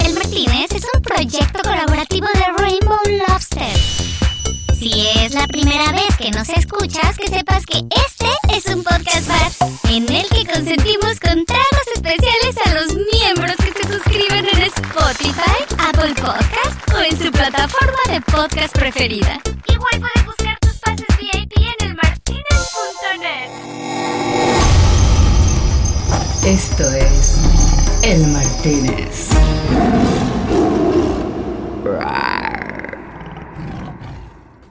El Martínez es un proyecto colaborativo de Rainbow Lobster. Si es la primera vez que nos escuchas, que sepas que este es un podcast bar en el que consentimos con tragos especiales a los miembros que se suscriben en Spotify, Apple Podcast o en su plataforma de podcast preferida. Igual puedes buscar Esto es El Martínez.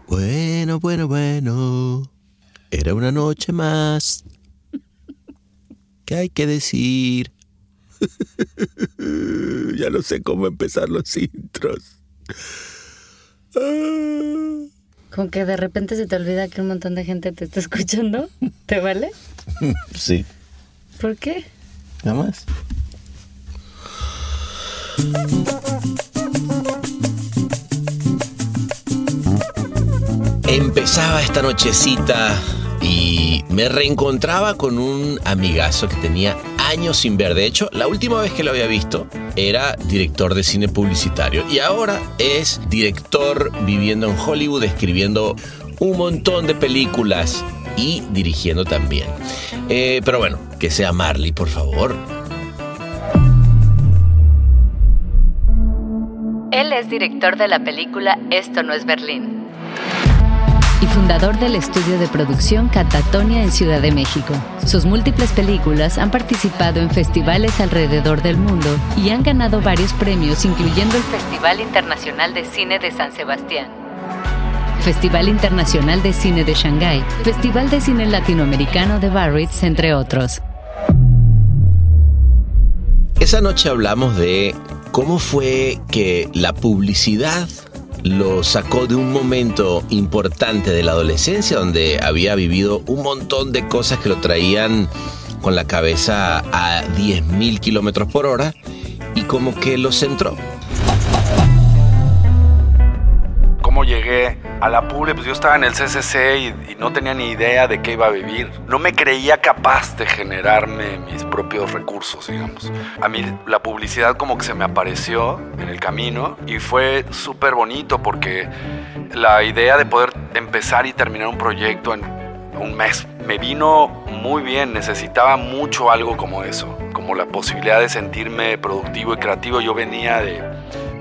Bueno, bueno, bueno. Era una noche más. ¿Qué hay que decir? ya no sé cómo empezar los intros. Ah. Con que de repente se te olvida que un montón de gente te está escuchando. ¿Te vale? Sí, ¿Por qué? Nada más. Empezaba esta nochecita y me reencontraba con un amigazo que tenía años sin ver. De hecho, la última vez que lo había visto era director de cine publicitario y ahora es director viviendo en Hollywood, escribiendo un montón de películas y dirigiendo también. Eh, pero bueno, que sea Marley, por favor. Él es director de la película Esto no es Berlín. Y fundador del estudio de producción Catatonia en Ciudad de México. Sus múltiples películas han participado en festivales alrededor del mundo y han ganado varios premios, incluyendo el Festival Internacional de Cine de San Sebastián. Festival Internacional de Cine de Shanghái, Festival de Cine Latinoamericano de Biarritz, entre otros. Esa noche hablamos de cómo fue que la publicidad lo sacó de un momento importante de la adolescencia donde había vivido un montón de cosas que lo traían con la cabeza a 10.000 kilómetros por hora y como que lo centró. Cómo llegué a la PURE, pues yo estaba en el CCC y, y no tenía ni idea de qué iba a vivir. No me creía capaz de generarme mis propios recursos, digamos. A mí la publicidad como que se me apareció en el camino y fue súper bonito porque la idea de poder empezar y terminar un proyecto en un mes me vino muy bien, necesitaba mucho algo como eso, como la posibilidad de sentirme productivo y creativo. Yo venía de,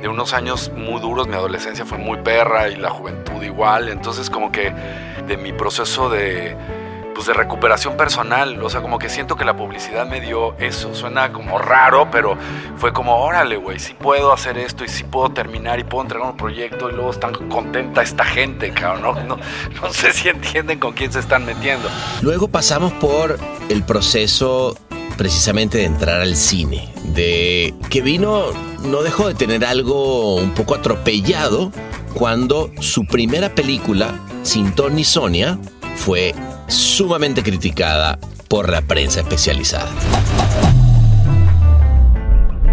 de unos años muy duros, mi adolescencia fue muy perra y la juventud igual, entonces como que de mi proceso de, pues de recuperación personal, o sea, como que siento que la publicidad me dio eso, suena como raro, pero fue como, órale, güey, sí puedo hacer esto y sí puedo terminar y puedo entregar un proyecto y luego están contenta esta gente, cabrón, no, no, no sé si entienden con quién se están metiendo. Luego pasamos por el proceso precisamente de entrar al cine, de que vino no dejó de tener algo un poco atropellado cuando su primera película, Sin Ton ni Sonia, fue sumamente criticada por la prensa especializada.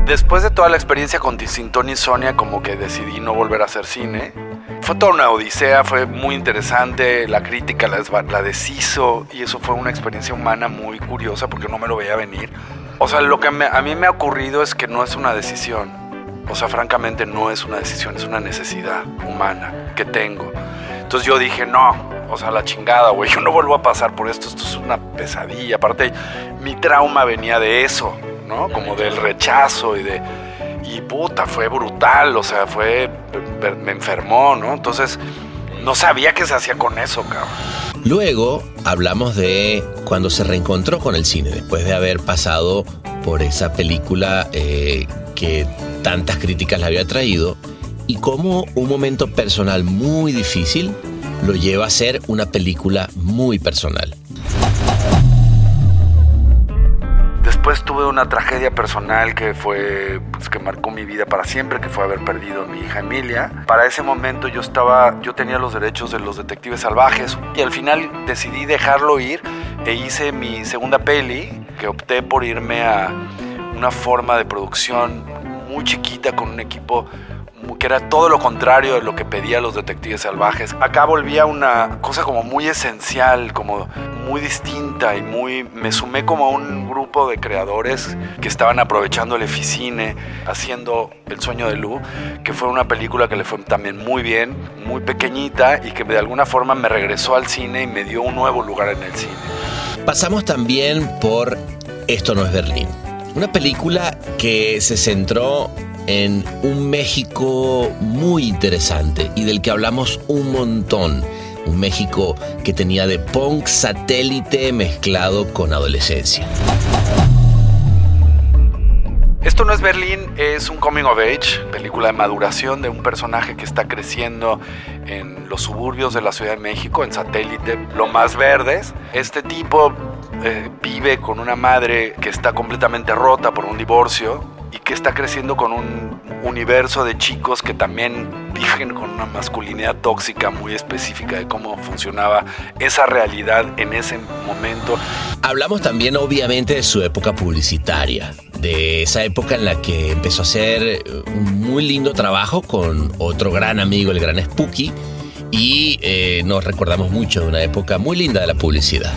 Después de toda la experiencia con Sintón y Sonia, como que decidí no volver a hacer cine. Fue toda una odisea, fue muy interesante, la crítica la, la deshizo y eso fue una experiencia humana muy curiosa porque no me lo veía venir. O sea, lo que a mí me ha ocurrido es que no es una decisión. O sea, francamente no es una decisión, es una necesidad humana que tengo. Entonces yo dije, no, o sea, la chingada, güey, yo no vuelvo a pasar por esto, esto es una pesadilla. Aparte, mi trauma venía de eso, ¿no? Como del rechazo y de... Y puta, fue brutal, o sea, fue... me enfermó, ¿no? Entonces, no sabía qué se hacía con eso, cabrón. Luego hablamos de cuando se reencontró con el cine, después de haber pasado por esa película eh, que tantas críticas le había traído, y cómo un momento personal muy difícil lo lleva a ser una película muy personal. Después tuve una tragedia personal que fue, pues, que marcó mi vida para siempre, que fue haber perdido a mi hija Emilia. Para ese momento yo estaba, yo tenía los derechos de los detectives salvajes y al final decidí dejarlo ir e hice mi segunda peli, que opté por irme a una forma de producción muy chiquita con un equipo que era todo lo contrario de lo que pedía los detectives salvajes. Acá volvía una cosa como muy esencial, como muy distinta y muy... Me sumé como a un grupo de creadores que estaban aprovechando el Eficine, haciendo El sueño de Lu, que fue una película que le fue también muy bien, muy pequeñita y que de alguna forma me regresó al cine y me dio un nuevo lugar en el cine. Pasamos también por Esto no es Berlín. Una película que se centró en un México muy interesante y del que hablamos un montón. Un México que tenía de punk satélite mezclado con adolescencia. Esto no es Berlín, es un coming of age, película de maduración de un personaje que está creciendo en los suburbios de la Ciudad de México, en satélite, lo más verdes. Este tipo eh, vive con una madre que está completamente rota por un divorcio, y que está creciendo con un universo de chicos que también viven con una masculinidad tóxica muy específica de cómo funcionaba esa realidad en ese momento. Hablamos también obviamente de su época publicitaria, de esa época en la que empezó a hacer un muy lindo trabajo con otro gran amigo, el gran Spooky, y eh, nos recordamos mucho de una época muy linda de la publicidad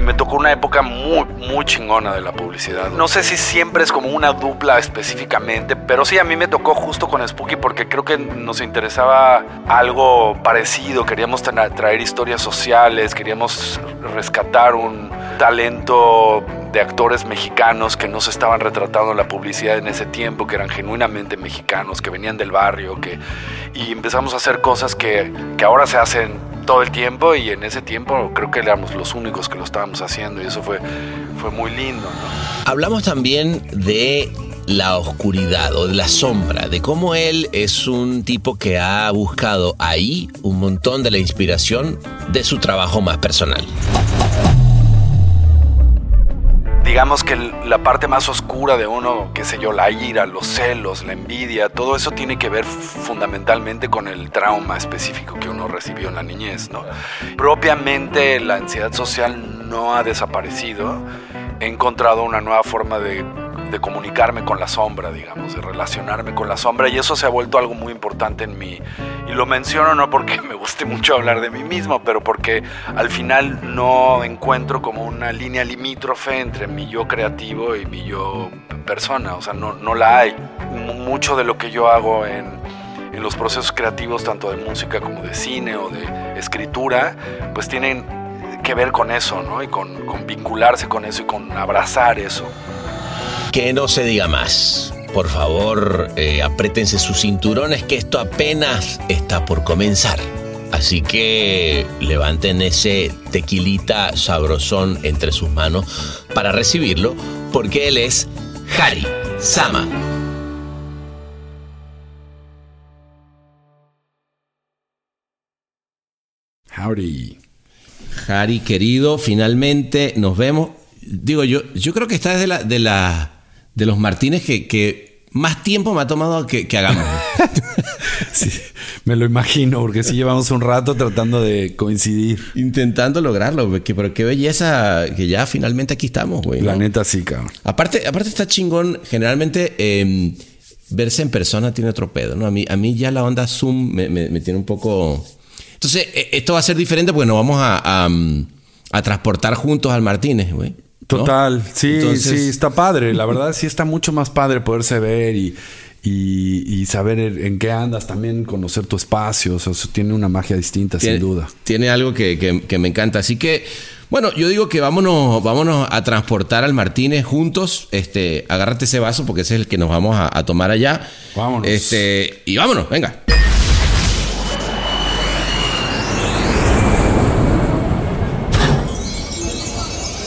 me tocó una época muy, muy chingona de la publicidad. No sé si siempre es como una dupla específicamente, pero sí, a mí me tocó justo con Spooky porque creo que nos interesaba algo parecido. Queríamos traer historias sociales, queríamos rescatar un talento de actores mexicanos que no se estaban retratando en la publicidad en ese tiempo, que eran genuinamente mexicanos, que venían del barrio, que, y empezamos a hacer cosas que, que ahora se hacen todo el tiempo y en ese tiempo creo que éramos los únicos que lo estábamos haciendo y eso fue, fue muy lindo. Hablamos también de la oscuridad o de la sombra, de cómo él es un tipo que ha buscado ahí un montón de la inspiración de su trabajo más personal digamos que la parte más oscura de uno, qué sé yo, la ira, los celos, la envidia, todo eso tiene que ver fundamentalmente con el trauma específico que uno recibió en la niñez, ¿no? Propiamente la ansiedad social no ha desaparecido. He encontrado una nueva forma de de comunicarme con la sombra, digamos, de relacionarme con la sombra y eso se ha vuelto algo muy importante en mí. Y lo menciono no porque me guste mucho hablar de mí mismo, pero porque al final no encuentro como una línea limítrofe entre mi yo creativo y mi yo persona, o sea, no, no la hay. Mucho de lo que yo hago en, en los procesos creativos, tanto de música como de cine o de escritura, pues tienen que ver con eso, ¿no? Y con, con vincularse con eso y con abrazar eso. Que no se diga más. Por favor, eh, apriétense sus cinturones que esto apenas está por comenzar. Así que levanten ese tequilita sabrosón entre sus manos para recibirlo, porque él es Harry Sama. Howdy. Harry, querido, finalmente nos vemos. Digo, yo, yo creo que está desde la, de la de los Martínez que, más tiempo me ha tomado que, hagamos. sí, me lo imagino, porque sí llevamos un rato tratando de coincidir. Intentando lograrlo, pero qué belleza que ya finalmente aquí estamos, güey. La neta sí, cabrón. Aparte, aparte está chingón, generalmente em, verse en persona tiene otro pedo, ¿no? A mí, a mí ya la onda Zoom me, tiene un poco... Entonces, e, esto va a ser diferente porque nos vamos a, a transportar juntos al Martínez, güey. Total, sí, sí, está padre. La verdad sí está mucho más padre poderse ver y, y, saber en qué andas, también conocer tu espacio. O sea, eso tiene una magia distinta, sin duda. Tiene algo que, me encanta. Así que, bueno, yo digo que vámonos, vámonos a transportar al Martínez juntos. Este, agárrate ese vaso porque ese es el que nos vamos a, a tomar allá. Vámonos. Este, y vámonos, venga.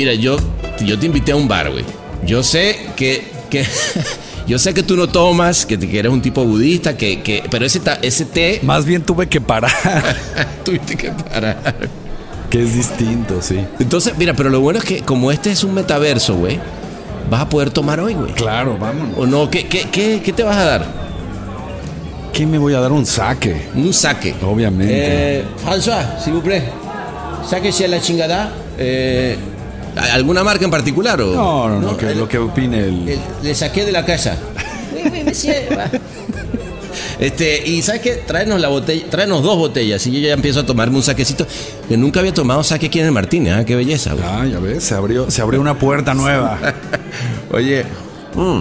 Mira, yo, yo te invité a un bar, güey. yo sé que, que yo sé que tú no tomas, que, eres un tipo budista, que, que pero ese, ese té... Más bien tuve que parar. Tuviste que parar. Que es distinto, sí. Entonces, mira, pero lo bueno es que como este es un metaverso, güey, vas a poder tomar hoy, güey. Claro, vamos. ¿O no? ¿Qué, qué, qué, qué te vas a dar? ¿Qué me voy a dar? Un saque. Un saque. Obviamente. Eh, François, si vous plaît. Sáquese la chingada. Eh, ¿Alguna marca en particular? O? No, no, no, que, lo que opine el... Le saqué de la casa. Este, y sabes qué, tráenos la botella, tráenos dos botellas. Y yo ya empiezo a tomarme un saquecito. Que nunca había tomado saque aquí en el Martínez, ¿eh? qué belleza. Ah, ya ves, se abrió, se abrió una puerta nueva. Oye, mm,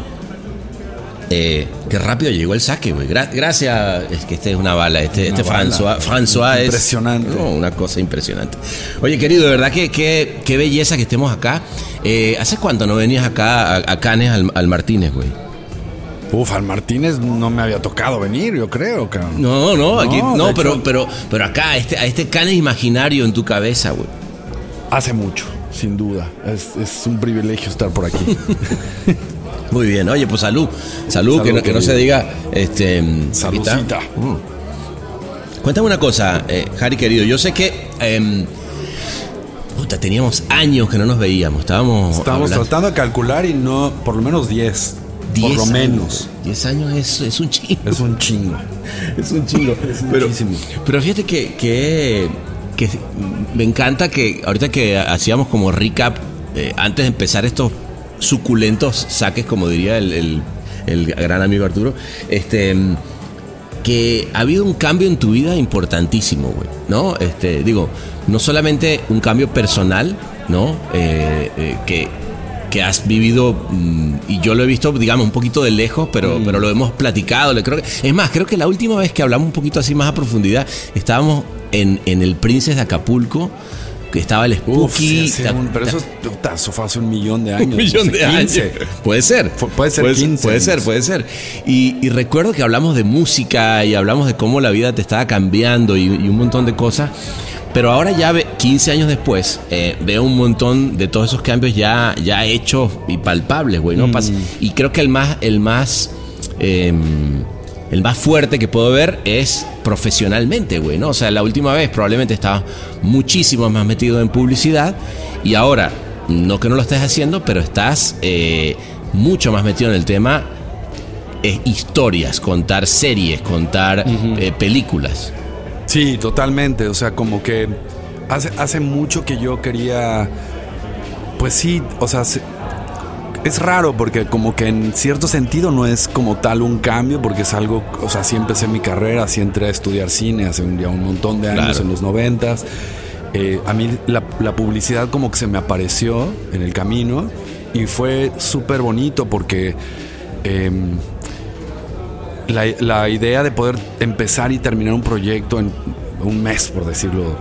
eh, qué rápido llegó el saque, güey. gracias. Es que este es una bala. Este, este François, François es. Impresionante. una cosa impresionante. Oye, querido, de verdad que qué belleza que estemos acá. Eh, ¿Hace cuánto no venías acá a, Canes al, Martínez, güey? Uf, al Martínez no me había tocado venir, yo creo, cabrón. No, no, aquí, no, pero, pero, pero acá, este, a este Canes imaginario en tu cabeza, güey. Hace mucho, sin duda. Es, es un privilegio estar por aquí. Muy bien, oye, pues salud. Salud, que, no, que, no, se diga. Este, Saludcita. Mm. Cuéntame una cosa, eh, Harry querido. Yo sé que. Eh, puta, teníamos años que no nos veíamos. Estábamos. Estábamos tratando de calcular y no. Por lo menos 10. Por lo menos. 10 años es, es, un chingo. Es un chingo. es un chingo. es pero, pero fíjate que, que, que, me encanta que ahorita que hacíamos como recap eh, antes de empezar estos suculentos saques, como diría el, gran amigo Arturo, este que ha habido un cambio en tu vida importantísimo, güey, ¿no? Este, digo, no solamente un cambio personal, ¿no? Eh, eh, que, que has vivido, mm, y yo lo he visto, digamos, un poquito de lejos, pero, mm. pero lo hemos platicado. Le creo que, es más, creo que la última vez que hablamos un poquito así más a profundidad, estábamos en, en el Princes de Acapulco que estaba el Spooky. pero eso, fue hace un millón de años. Un millón de años. Puede ser. puede ser puede, ser, puede ser. Y, recuerdo que hablamos de música y hablamos de cómo la vida te estaba cambiando y, un montón de cosas. Pero ahora ya 15 años después, eh, veo un montón de todos esos cambios ya, ya hechos y palpables, güey. ¿no? Mm. Y creo que el más, el más em, el más fuerte que puedo ver es profesionalmente, güey, ¿no? O sea, la última vez probablemente estaba muchísimo más metido en publicidad y ahora, no que no lo estés haciendo, pero estás eh, mucho más metido en el tema eh, historias, contar series, contar eh, películas. Sí, totalmente. O sea, como que hace, hace mucho que yo quería, pues sí, o sea, es raro porque como que en cierto sentido no es como tal un cambio porque es algo, o sea, sí empecé mi carrera, sí entré a estudiar cine hace un, un montón de años, en los noventas. Eh, a mí la, publicidad como que se me apareció en el camino y fue súper bonito porque em, la, la, idea de poder empezar y terminar un proyecto en un mes, por decirlo,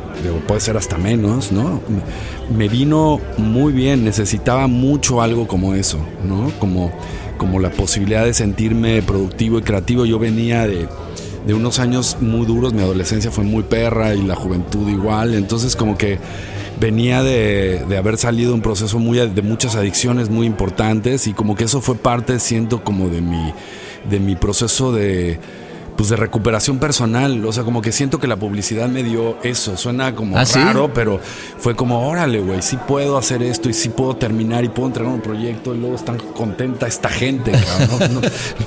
puede ser hasta menos, ¿no? Me vino muy bien, necesitaba mucho algo como eso, ¿no? Como, como la posibilidad de sentirme productivo y creativo. Yo venía de, de unos años muy duros, mi adolescencia fue muy perra y la juventud igual, entonces como que venía de, de, haber salido un proceso muy de muchas adicciones muy importantes y como que eso fue parte siento como de mi de mi proceso de pues de recuperación personal. O sea, como que siento que la publicidad me dio eso. Suena como ¿Ah, raro, pero fue como, órale, güey, sí puedo hacer esto y sí puedo terminar y puedo entregar un proyecto y luego están contenta esta gente.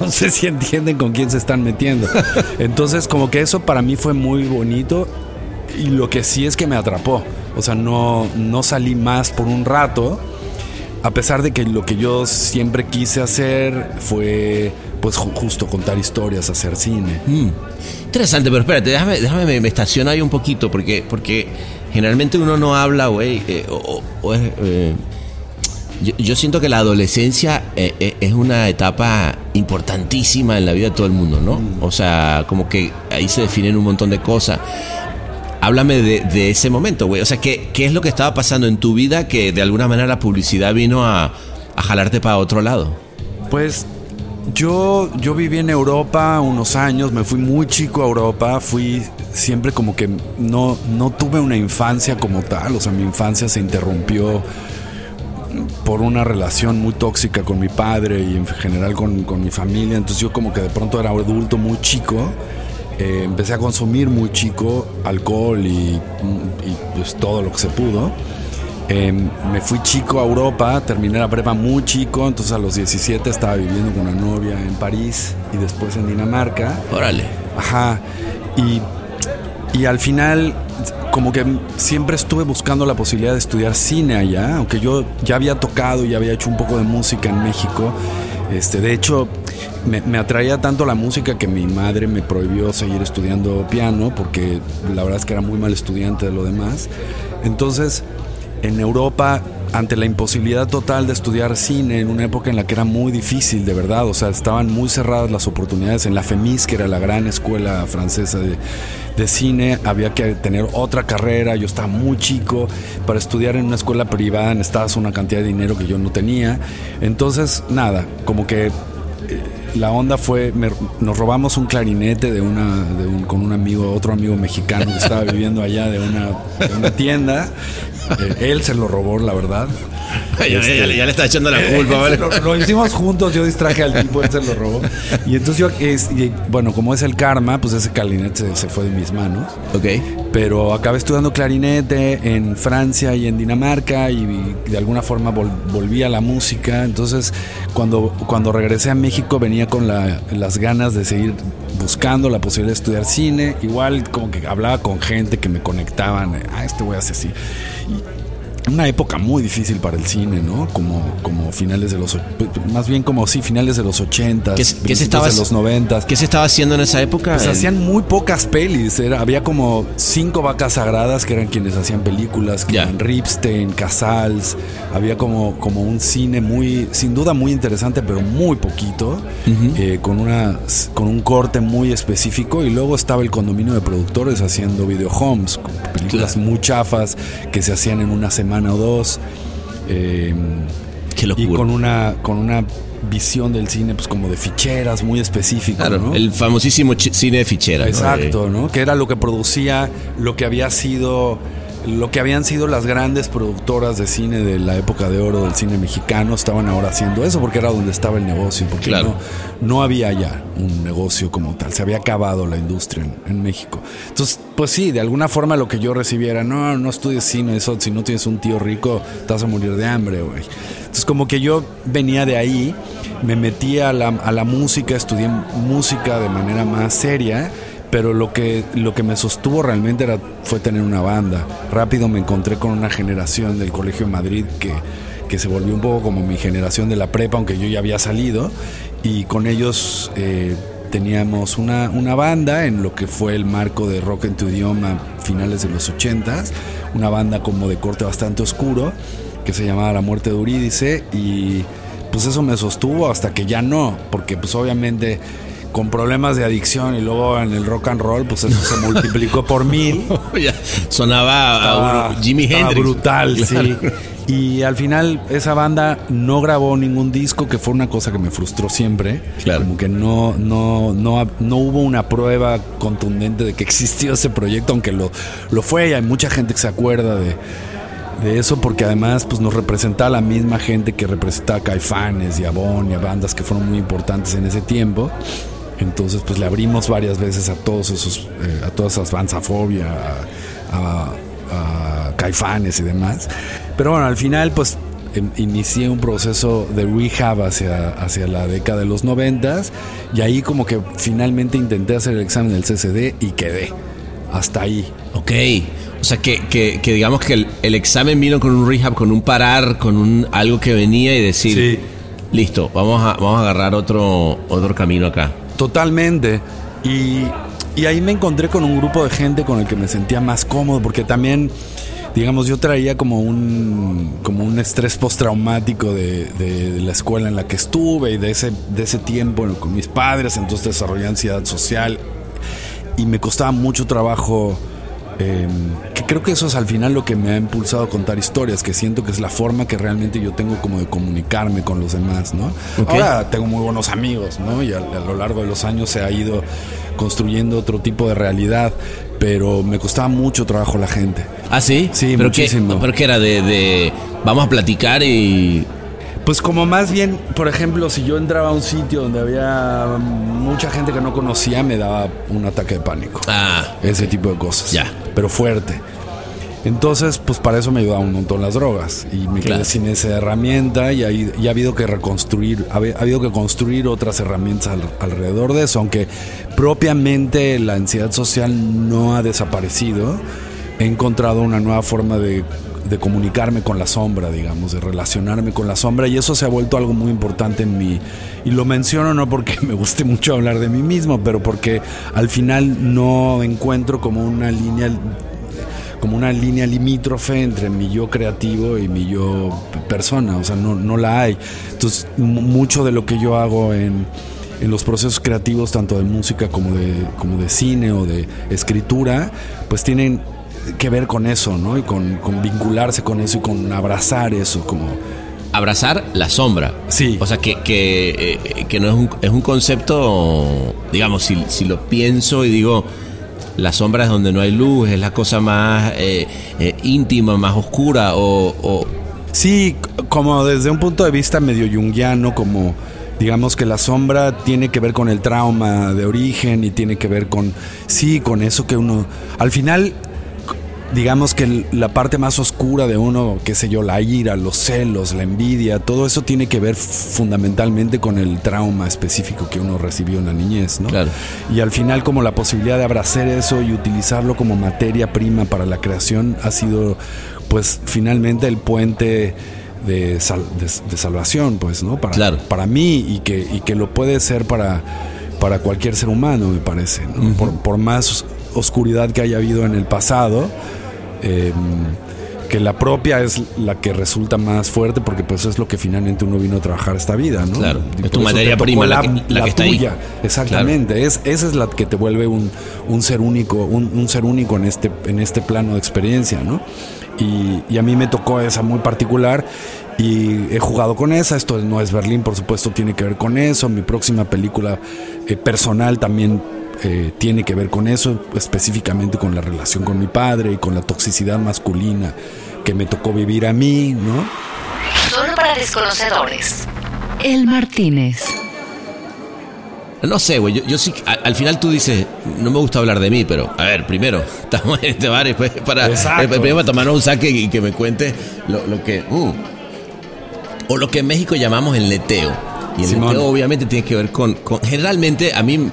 No, sé si entienden con quién se están metiendo. Entonces, como que eso para mí fue muy bonito y lo que sí es que me atrapó. O sea, no, no salí más por un rato. A pesar de que lo que yo siempre quise hacer fue pues justo contar historias, hacer cine. Mm. Interesante, pero espérate, déjame, déjame me, estaciono ahí un poquito, porque, porque generalmente uno no habla, güey, eh, eh, yo, siento que la adolescencia eh, es una etapa importantísima en la vida de todo el mundo, ¿no? Mm. O sea, como que ahí se definen un montón de cosas. Háblame de, ese momento, güey. O sea, ¿qué, ¿qué es lo que estaba pasando en tu vida que de alguna manera la publicidad vino a, a jalarte para otro lado? Pues yo, yo viví en Europa unos años, me fui muy chico a Europa, fui siempre como que no, no tuve una infancia como tal, o sea, mi infancia se interrumpió por una relación muy tóxica con mi padre y en general con, con mi familia. Entonces yo como que de pronto era adulto muy chico. Eh, empecé a consumir muy chico alcohol y, y, pues todo lo que se pudo. Eh, me fui chico a Europa, terminé la prepa muy chico, entonces a los 17 estaba viviendo con una novia en París y después en Dinamarca. Órale. Ajá. Y, y al final, como que siempre estuve buscando la posibilidad de estudiar cine allá, aunque yo ya había tocado y había hecho un poco de música en México. Este, de hecho, me, me, atraía tanto la música que mi madre me prohibió seguir estudiando piano, porque la verdad es que era muy mal estudiante de lo demás. Entonces, en Europa ante la imposibilidad total de estudiar cine en una época en la que era muy difícil, de verdad, o sea, estaban muy cerradas las oportunidades. En la FEMIS, que era la gran escuela francesa de, cine, había que tener otra carrera, yo estaba muy chico, para estudiar en una escuela privada necesitabas una cantidad de dinero que yo no tenía, entonces, nada, como que la onda fue, me, nos robamos un clarinete de una, de un, con un amigo, otro amigo mexicano que estaba viviendo allá de una, tienda. Eh, él se lo robó, la verdad. ya, este, ya, ya, le está echando la culpa, ¿vale? Lo, lo, hicimos juntos, yo distraje al tipo, él se lo robó. Y entonces yo, es, y, bueno, como es el karma, pues ese clarinete se, se, fue de mis manos. Ok. Pero acabé estudiando clarinete en Francia y en Dinamarca y, de alguna forma vol, volví a la música. Entonces, cuando, cuando regresé a México venía con la, las ganas de seguir buscando la posibilidad de estudiar cine. Igual como que hablaba con gente que me conectaban, ah, este güey hace así. Y, una época muy difícil para el cine, ¿no? Como, como finales de los... Más bien como, sí, finales de los 80, ¿Qué, ¿qué se estaba, de los 90. ¿Qué se estaba haciendo en esa época? Pues hacían muy pocas pelis. Era, había como cinco vacas sagradas que eran quienes hacían películas, que yeah. eran Ripstein, Casals. Había como, como un cine muy, sin duda muy interesante, pero muy poquito, uh -huh. eh, con, una, con un corte muy específico. Y luego estaba el condominio de productores haciendo video homes, películas claro. muy chafas que se hacían en una semana o dos. Eh, Qué locura. Y con una, con una visión del cine, pues como de ficheras muy específico. Claro, ¿no? el famosísimo cine de ficheras. Exacto, ¿no? Que era lo que producía lo que había sido lo que habían sido las grandes productoras de cine de la época de oro del cine mexicano estaban ahora haciendo eso porque era donde estaba el negocio, porque claro. no, no, había ya un negocio como tal, se había acabado la industria en, en, México. Entonces, pues sí, de alguna forma lo que yo recibiera, no, no estudies cine, eso, si no tienes un tío rico, te vas a morir de hambre, güey. Entonces, como que yo venía de ahí, me metí a la, a la música, estudié música de manera más seria pero lo que, lo que me sostuvo realmente fue tener una banda. Rápido me encontré con una generación del Colegio de Madrid que, que se volvió un poco como mi generación de la prepa, aunque yo ya había salido, y con ellos eh, teníamos una, una, banda en lo que fue el marco de rock en tu idioma finales de los ochentas, una banda como de corte bastante oscuro, que se llamaba La Muerte de Eurídice, y pues eso me sostuvo hasta que ya no, porque pues obviamente con problemas de adicción y luego en el rock and roll, pues eso se multiplicó por mil. Sonaba estaba, a Jimi Hendrix. brutal, claro. sí. Y al final esa banda no grabó ningún disco, que fue una cosa que me frustró siempre. Claro. Como que no, no, no, no hubo una prueba contundente de que existió ese proyecto, aunque lo, lo fue y hay mucha gente que se acuerda de, de eso porque además pues nos representaba la misma gente que representaba a Caifanes y a Bon y a bandas que fueron muy importantes en ese tiempo. Entonces, pues le abrimos varias veces a todos esos, eh, a todas esas Banzafobia, a, a, a, Caifanes y demás. Pero bueno, al final, pues em, inicié un proceso de rehab hacia, hacia la década de los noventas y ahí como que finalmente intenté hacer el examen del CCD y quedé. Hasta ahí. Ok. O sea, que, que, que digamos que el, el, examen vino con un rehab, con un parar, con un algo que venía y decir, sí. listo, vamos a, vamos a agarrar otro, otro camino acá. Totalmente. Y, y, ahí me encontré con un grupo de gente con el que me sentía más cómodo, porque también, digamos, yo traía como un, como un estrés postraumático de, de, de, la escuela en la que estuve y de ese, de ese tiempo con mis padres, entonces desarrollé ansiedad social y me costaba mucho trabajo. Eh, que creo que eso es al final lo que me ha impulsado a contar historias, que siento que es la forma que realmente yo tengo como de comunicarme con los demás, ¿no? Okay. Ahora tengo muy buenos amigos, ¿no? Y a, a, lo largo de los años se ha ido construyendo otro tipo de realidad, pero me costaba mucho trabajo la gente. ¿Ah, sí? Sí, ¿Pero muchísimo. Qué, ¿Pero qué era? De, de vamos a platicar y... Pues como más bien, por ejemplo, si yo entraba a un sitio donde había mucha gente que no conocía, me daba un ataque de pánico. Ah, Ese tipo de cosas. Ya. Pero fuerte. Entonces, pues para eso me ayudaban un montón las drogas. Y me Claro. quedé sin esa herramienta y, ahí, y ha habido que reconstruir, ha, habi- ha habido que construir otras herramientas al- alrededor de eso, aunque propiamente la ansiedad social no ha desaparecido. He encontrado una nueva forma de, de comunicarme con la sombra, digamos, de relacionarme con la sombra y eso se ha vuelto algo muy importante en mí. Y lo menciono no porque me guste mucho hablar de mí mismo, pero porque al final no encuentro como una línea como una línea limítrofe entre mi yo creativo y mi yo persona, o sea, no, no la hay. Entonces, mu- mucho de lo que yo hago en, en los procesos creativos, tanto de música como de, como de cine o de escritura, pues tienen que ver con eso, ¿no? Y con, con vincularse con eso y con abrazar eso, como... abrazar la sombra. Sí. O sea, que, que, eh, que no es un, es un concepto, digamos, si, si lo pienso y digo, la sombra es donde no hay luz, es la cosa más eh, eh, íntima, más oscura o... o- Sí, como desde un punto de vista medio junguiano, como digamos que la sombra tiene que ver con el trauma de origen y tiene que ver con, sí, con eso que uno, al final, digamos que la parte más oscura de uno, qué sé yo, la ira, los celos, la envidia, todo eso tiene que ver fundamentalmente con el trauma específico que uno recibió en la niñez, ¿no? Claro. Y al final como la posibilidad de abrazar eso y utilizarlo como materia prima para la creación ha sido pues finalmente el puente de, sal- de- de salvación, pues, ¿no? Para, Claro. para mí y que, y que lo puede ser para, para cualquier ser humano, me parece, ¿no? por, por más oscuridad que haya habido en el pasado, eh, que la propia es la que resulta más fuerte porque pues es lo que finalmente uno vino a trabajar esta vida, ¿no? Claro, Y es tu materia prima la que- la que está ahí. tuya. Exactamente, es, esa es la que te vuelve un, un ser único, un, un ser único en este, en este plano de experiencia, ¿no? Y, y a mí me tocó esa muy particular y he jugado con esa, esto no es Berlín, por supuesto, tiene que ver con eso, mi próxima película eh, personal también eh, tiene que ver con eso, específicamente con la relación con mi padre y con la toxicidad masculina que me tocó vivir a mí, ¿no? Solo para desconocedores. El Martínez. No sé, güey, yo, yo sí, a- al final tú dices, no me gusta hablar de mí, pero a ver, primero, estamos en este bar y después para, eh, primero para tomarnos un saque y que me cuente lo, lo que... mm, o lo que en México llamamos el neteo. Y el Simón. neteo obviamente tiene que ver con, con- Generalmente a mí,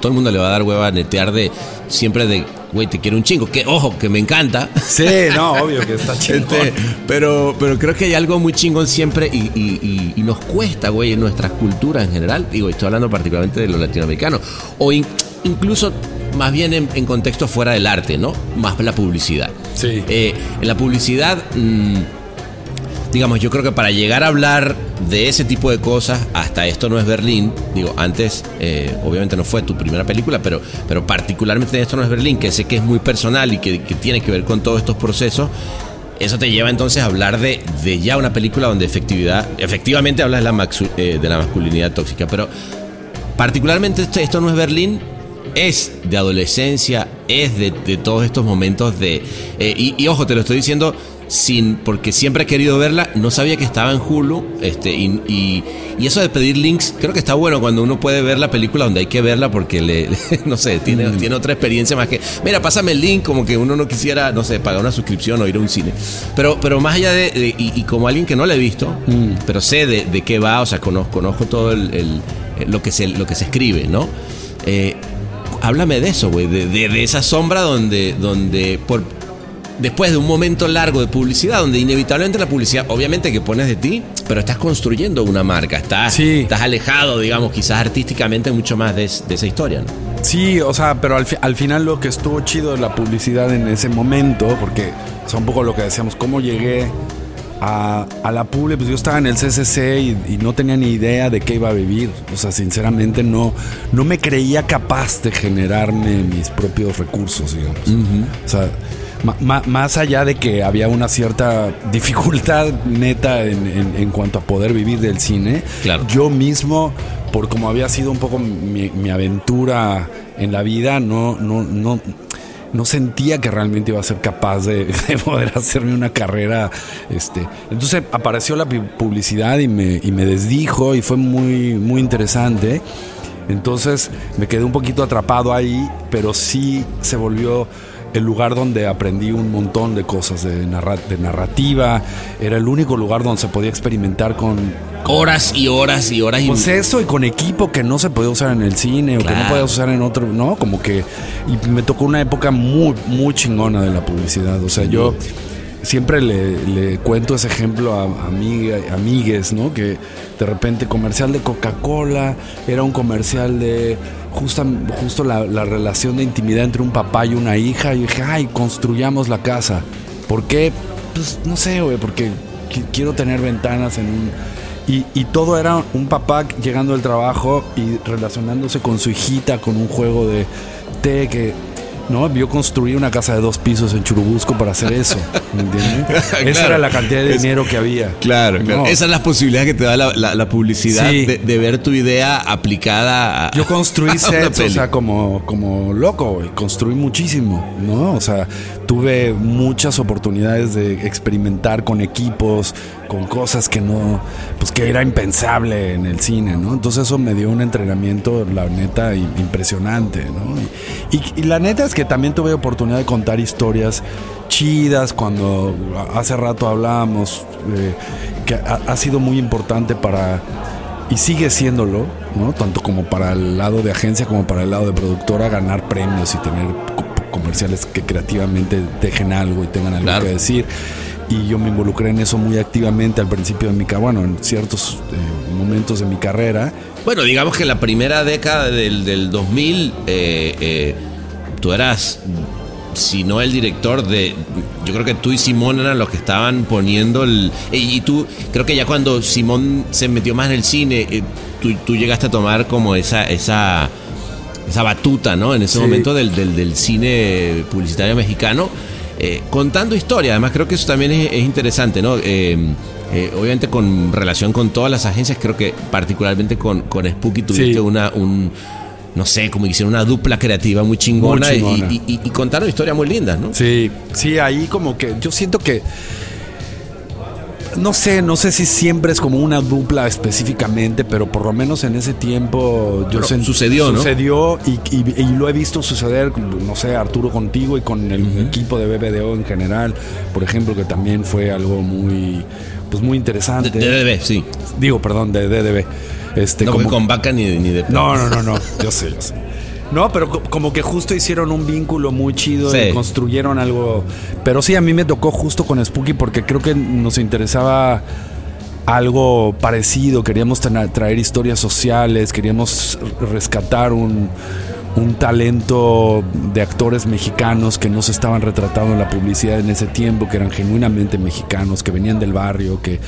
todo el mundo le va a dar hueva netear de... Siempre de, güey, te quiero un chingo. Que, ojo, que me encanta. Sí, no, obvio que está chido. Este, pero, pero creo que hay algo muy chingón siempre y, y- y- y nos cuesta, güey, en nuestras culturas en general. Digo, estoy hablando particularmente de los latinoamericanos. O in- incluso más bien en, en contexto fuera del arte, ¿no? Más la publicidad. Sí. Eh, en la publicidad, mm, digamos, yo creo que para llegar a hablar de ese tipo de cosas, hasta esto no es Berlín, digo, antes, eh, obviamente no fue tu primera película, pero, pero particularmente en esto no es Berlín, que sé que es muy personal y que, tiene que ver con todos estos procesos. Eso te lleva entonces a hablar de, de ya una película donde efectividad, efectivamente hablas de la, maxu- eh, de la masculinidad tóxica, pero particularmente este- esto no es Berlín, es de adolescencia, es de, todos estos momentos de... eh, y ojo, te lo estoy diciendo sin porque siempre he querido verla, no sabía que estaba en Hulu, este, y, y- y eso de pedir links, creo que está bueno cuando uno puede ver la película donde hay que verla porque le, no sé, tiene, tiene otra experiencia más que, mira, pásame el link, como que uno no quisiera, no sé, pagar una suscripción o ir a un cine. Pero, pero más allá de, de- y, y como alguien que no la he visto, pero sé de, de qué va, o sea, conozco, conozco todo el, el- lo, que se, lo que se escribe, ¿no? Eh, háblame de eso, güey, de, de- de esa sombra donde, donde por, después de un momento largo de publicidad, donde inevitablemente la publicidad, obviamente que pones de ti, pero estás construyendo una marca, estás, Sí. estás alejado, digamos, quizás artísticamente mucho más de, es- de esa historia, ¿no? Sí, o sea, pero al, fi- al final lo que estuvo chido de la publicidad en ese momento, porque es un poco lo que decíamos, cómo llegué a, a la publi, pues yo estaba en el CCC y, y no tenía ni idea de qué iba a vivir. O sea, sinceramente no, no me creía capaz de generarme mis propios recursos, digamos. O sea, más allá de que había una cierta dificultad neta en, en- en cuanto a poder vivir del cine, Claro. yo mismo, por como había sido un poco mi, mi aventura en la vida, no, no, no, no sentía que realmente iba a ser capaz de, poder hacerme una carrera. Este. Entonces apareció la publicidad y me, y me desdijo y fue muy, muy interesante. Entonces me quedé un poquito atrapado ahí, pero sí se volvió el lugar donde aprendí un montón de cosas de, de narrativa. Era el único lugar donde se podía experimentar con, horas y horas y horas. Y... Pues eso, y con equipo que no se podía usar en el cine o que no podía usar en otro, ¿no? Como que. Y me tocó una época muy, muy chingona de la publicidad. O sea, yo siempre le, cuento ese ejemplo a, amigues, ¿no? Que de repente comercial de Coca-Cola era un comercial de justo, justo la, relación de intimidad entre un papá y una hija. Y dije, ay, construyamos la casa. ¿Por qué? Pues no sé, güey, porque quiero tener ventanas en un... Y, todo era un papá llegando del trabajo y relacionándose con su hijita con un juego de té que ¿no? Vio construir una casa de dos pisos en Churubusco para hacer eso. Esa era la cantidad de dinero que había. Claro, claro. Esa es la posibilidad que te da la, publicidad de, ver tu idea aplicada a. Yo construí sets, o sea, como, como loco, y construí muchísimo, ¿no? O sea, tuve muchas oportunidades de experimentar con equipos, con cosas que no, pues que era impensable en el cine, ¿no? Entonces eso me dio un entrenamiento, la neta, impresionante, ¿no? Y, la neta es que también tuve oportunidad de contar historias chidas cuando hace rato hablábamos, eh, que ha, sido muy importante para, y sigue siéndolo, ¿no? Tanto como para el lado de agencia como para el lado de productora, ganar premios y tener comerciales que creativamente dejen algo y tengan algo que decir y yo me involucré en eso muy activamente al principio de mi carrera, bueno, en ciertos eh, momentos de mi carrera. Bueno, digamos que la primera década del, del 2000, eh, eh, tú eras, si no el director de, yo creo que tú y Simón eran los que estaban poniendo el... Y, tú, creo que ya cuando Simón se metió más en el cine, tú, tú, llegaste a tomar como esa... esa esa batuta, ¿no? En ese momento del, del, del cine publicitario mexicano. Eh, contando historia. Además, creo que eso también es, interesante, ¿no? Eh, eh, obviamente con relación con todas las agencias, creo que particularmente con, con Spooky tuviste una, un, no sé, como hicieron una dupla creativa muy chingona, Y, y, contaron historias muy lindas, ¿no? Sí, sí, ahí como que yo siento que no sé, no sé si siempre es como una dupla específicamente, pero por lo menos en ese tiempo yo sé, sucedió, sucedió y, lo he visto suceder, no sé, Arturo contigo y con el equipo de BBDO en general, por ejemplo, que también fue algo muy, pues muy interesante. De, DDB, sí. Digo, perdón, de DDB. Este, no con vaca ni, ni de. No, no, no, no. Yo sé, yo sé. No, pero como que justo hicieron un vínculo muy chido y construyeron algo. Pero sí, a mí me tocó justo con Spooky porque creo que nos interesaba algo parecido. Queríamos traer historias sociales, queríamos rescatar un, un talento de actores mexicanos que no se estaban retratando en la publicidad en ese tiempo, que eran genuinamente mexicanos, que venían del barrio, que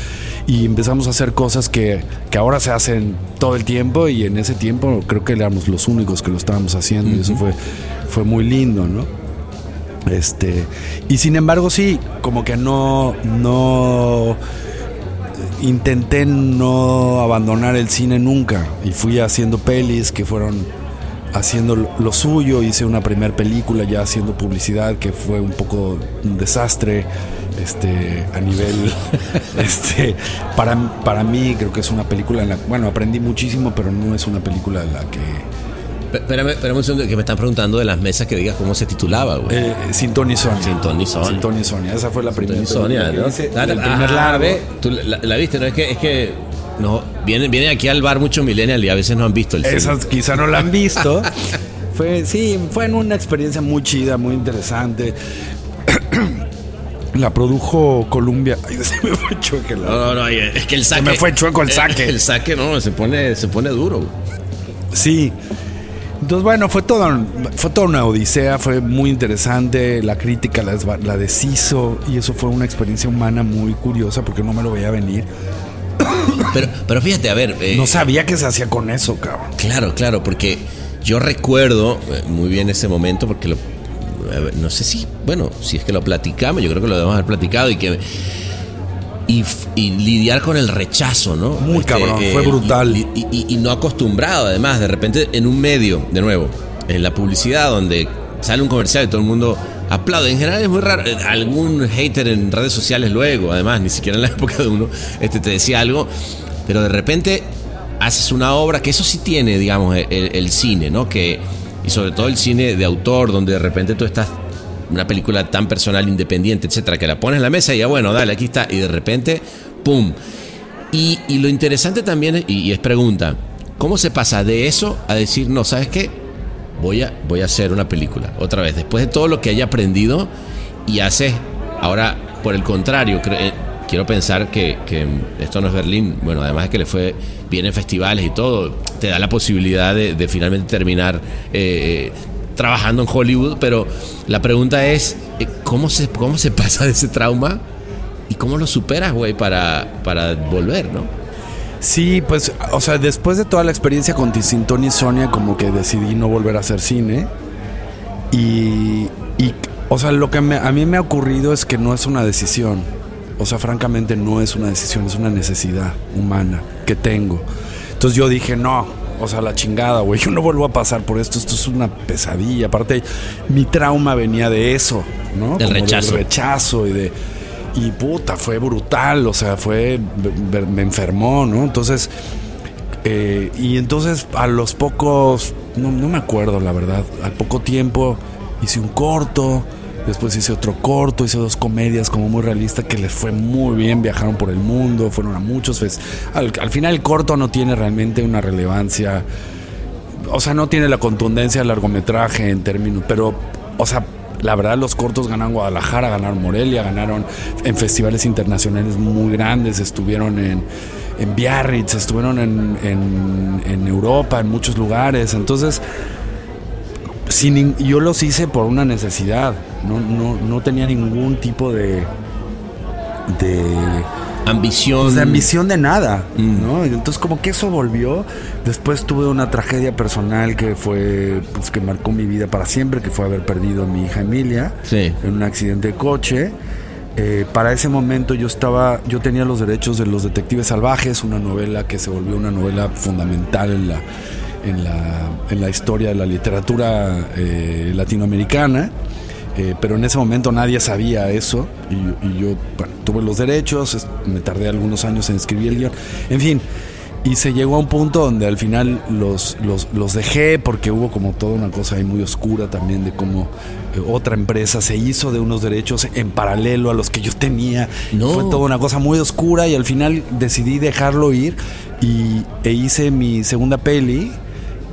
y empezamos a hacer cosas que, que ahora se hacen todo el tiempo y en ese tiempo creo que éramos los únicos que lo estábamos haciendo y eso fue, fue muy lindo, ¿no? Este, y sin embargo sí, como que no, no intenté no abandonar el cine nunca y fui haciendo pelis que fueron haciendo lo suyo, hice una primera película ya haciendo publicidad que fue un poco un desastre este a nivel este para, para mí creo que es una película en la bueno aprendí muchísimo pero no es una película en la que Espérame, espérame un segundo que me están preguntando de las mesas que digas cómo se titulaba, güey. Eh, Sin Tony Sonia. Sin Tony Sonia. Sin Tony Sonia. Esa fue la primera. Sonia, ¿no? el primer ah, Tú la, viste, ¿no? Es que, es que no, vienen, vienen aquí al bar muchos millennials y a veces no han visto el film. Esas quizá no la han visto. fue, sí, fue una experiencia muy chida, muy interesante. La produjo Columbia. Ay, se me fue chueco No, no, no, es que el saque. Se me fue chueco el saque. El, saque, no, se pone, se pone duro. Sí. Entonces, bueno, fue todo, fue toda una odisea, fue muy interesante. La crítica la, la deshizo y eso fue una experiencia humana muy curiosa porque no me lo veía venir. Pero, pero fíjate, a ver. Eh, no sabía que se hacía con eso, cabrón. Claro, claro, porque yo recuerdo eh, muy bien ese momento, porque lo, no sé si, bueno, si es que lo platicamos, yo creo que lo debemos haber platicado y que. Y, lidiar con el rechazo, ¿no? Muy este, cabrón, fue eh, brutal. Y, y, no acostumbrado, además, de repente en un medio, de nuevo, en la publicidad, donde sale un comercial y todo el mundo aplaude. En general es muy raro. Eh, Algún hater en redes sociales luego, además, ni siquiera en la época de uno, este te decía algo, pero de repente haces una obra que eso sí tiene, digamos, el, el cine, ¿no? Que, y sobre todo el cine de autor, donde de repente tú estás una película tan personal, independiente, etcétera, que la pones en la mesa y ya, bueno, dale, aquí está, y de repente, ¡pum! Y, y lo interesante también, y, y es pregunta, ¿cómo se pasa de eso a decir, no, ¿sabes qué? Voy a, voy a hacer una película, otra vez, después de todo lo que haya aprendido y haces, ahora, por el contrario, eh, quiero pensar que, que, esto no es Berlín, bueno, además de que le fue bien en festivales y todo, te da la posibilidad de, finalmente terminar eh, trabajando en Hollywood, pero la pregunta es, eh, ¿cómo se, cómo se pasa de ese trauma y cómo lo superas, güey, para, para volver, ¿no? Sí, pues, o sea, después de toda la experiencia con Tony y Sonia, como que decidí no volver a hacer cine. Y, y o sea, lo que me, a mí me ha ocurrido es que no es una decisión. O sea, francamente no es una decisión, es una necesidad humana que tengo. Entonces yo dije, no, o sea, la chingada, güey. Yo no vuelvo a pasar por esto. Esto es una pesadilla. Aparte, mi trauma venía de eso, ¿no? Del rechazo. Del rechazo y de. Y puta, fue brutal. O sea, fue. Me enfermó, ¿no? Entonces. Eh, y entonces, a los pocos. No, no me acuerdo, la verdad. Al poco tiempo hice un corto. Después hice otro corto, hice dos comedias como muy realistas que les fue muy bien, viajaron por el mundo, fueron a muchos. Pues, al, al, final el corto no tiene realmente una relevancia, o sea, no tiene la contundencia del largometraje en términos, pero, o sea, la verdad los cortos ganaron Guadalajara, ganaron Morelia, ganaron en festivales internacionales muy grandes, estuvieron en, en Biarritz, estuvieron en, en, en Europa, en muchos lugares. Entonces, sin, yo los hice por una necesidad. No, no, no tenía ningún tipo de. de. Ambición. Pues de ambición de nada. Mm. ¿no? Entonces, como que eso volvió. Después tuve una tragedia personal que fue. Pues que marcó mi vida para siempre, que fue haber perdido a mi hija Emilia. Sí. En un accidente de coche. Eh, para ese momento yo estaba, yo tenía los derechos de los detectives salvajes, una novela que se volvió una novela fundamental en la, en la, en la historia de la literatura eh, latinoamericana. Eh, pero en ese momento nadie sabía eso y, y yo bueno, tuve los derechos, me tardé algunos años en escribir el guion, en fin, y se llegó a un punto donde al final los, los, los dejé porque hubo como toda una cosa ahí muy oscura también de cómo eh, otra empresa se hizo de unos derechos en paralelo a los que yo tenía. No. Fue toda una cosa muy oscura y al final decidí dejarlo ir y, e hice mi segunda peli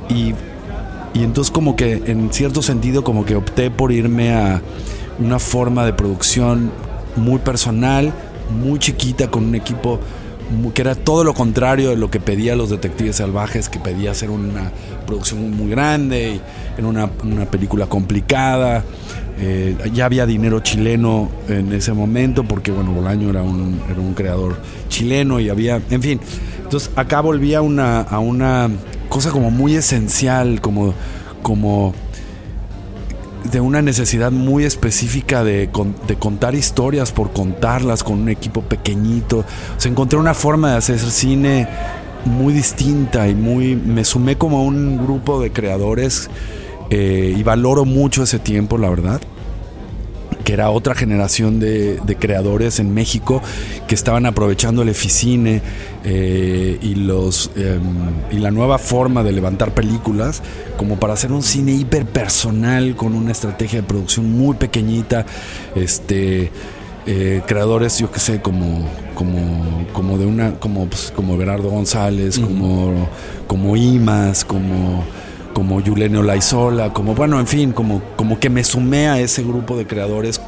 y, y entonces como que en cierto sentido como que opté por irme a una forma de producción muy personal, muy chiquita, con un equipo que era todo lo contrario de lo que pedía los detectives salvajes, que pedía hacer una producción muy grande, y era una, una película complicada. Eh, ya había dinero chileno en ese momento, porque bueno, Bolaño era un, era un creador chileno y había, en fin. Entonces acá volvía a una, a una cosa como muy esencial, como, como de una necesidad muy específica de, de, contar historias por contarlas con un equipo pequeñito. O sea, encontré una forma de hacer cine muy distinta y muy... Me sumé como a un grupo de creadores eh, y valoro mucho ese tiempo, la verdad que era otra generación de, de, creadores en México que estaban aprovechando el eficine eh, y, los, eh, y la nueva forma de levantar películas como para hacer un cine hiper personal con una estrategia de producción muy pequeñita. Este. Eh, creadores, yo que sé, como, como, como de una, como, pues, como Bernardo González, uh -huh. como, como Imas, como como Yulenio Laizola, como bueno, en fin, como, como que me sumé a ese grupo de creadores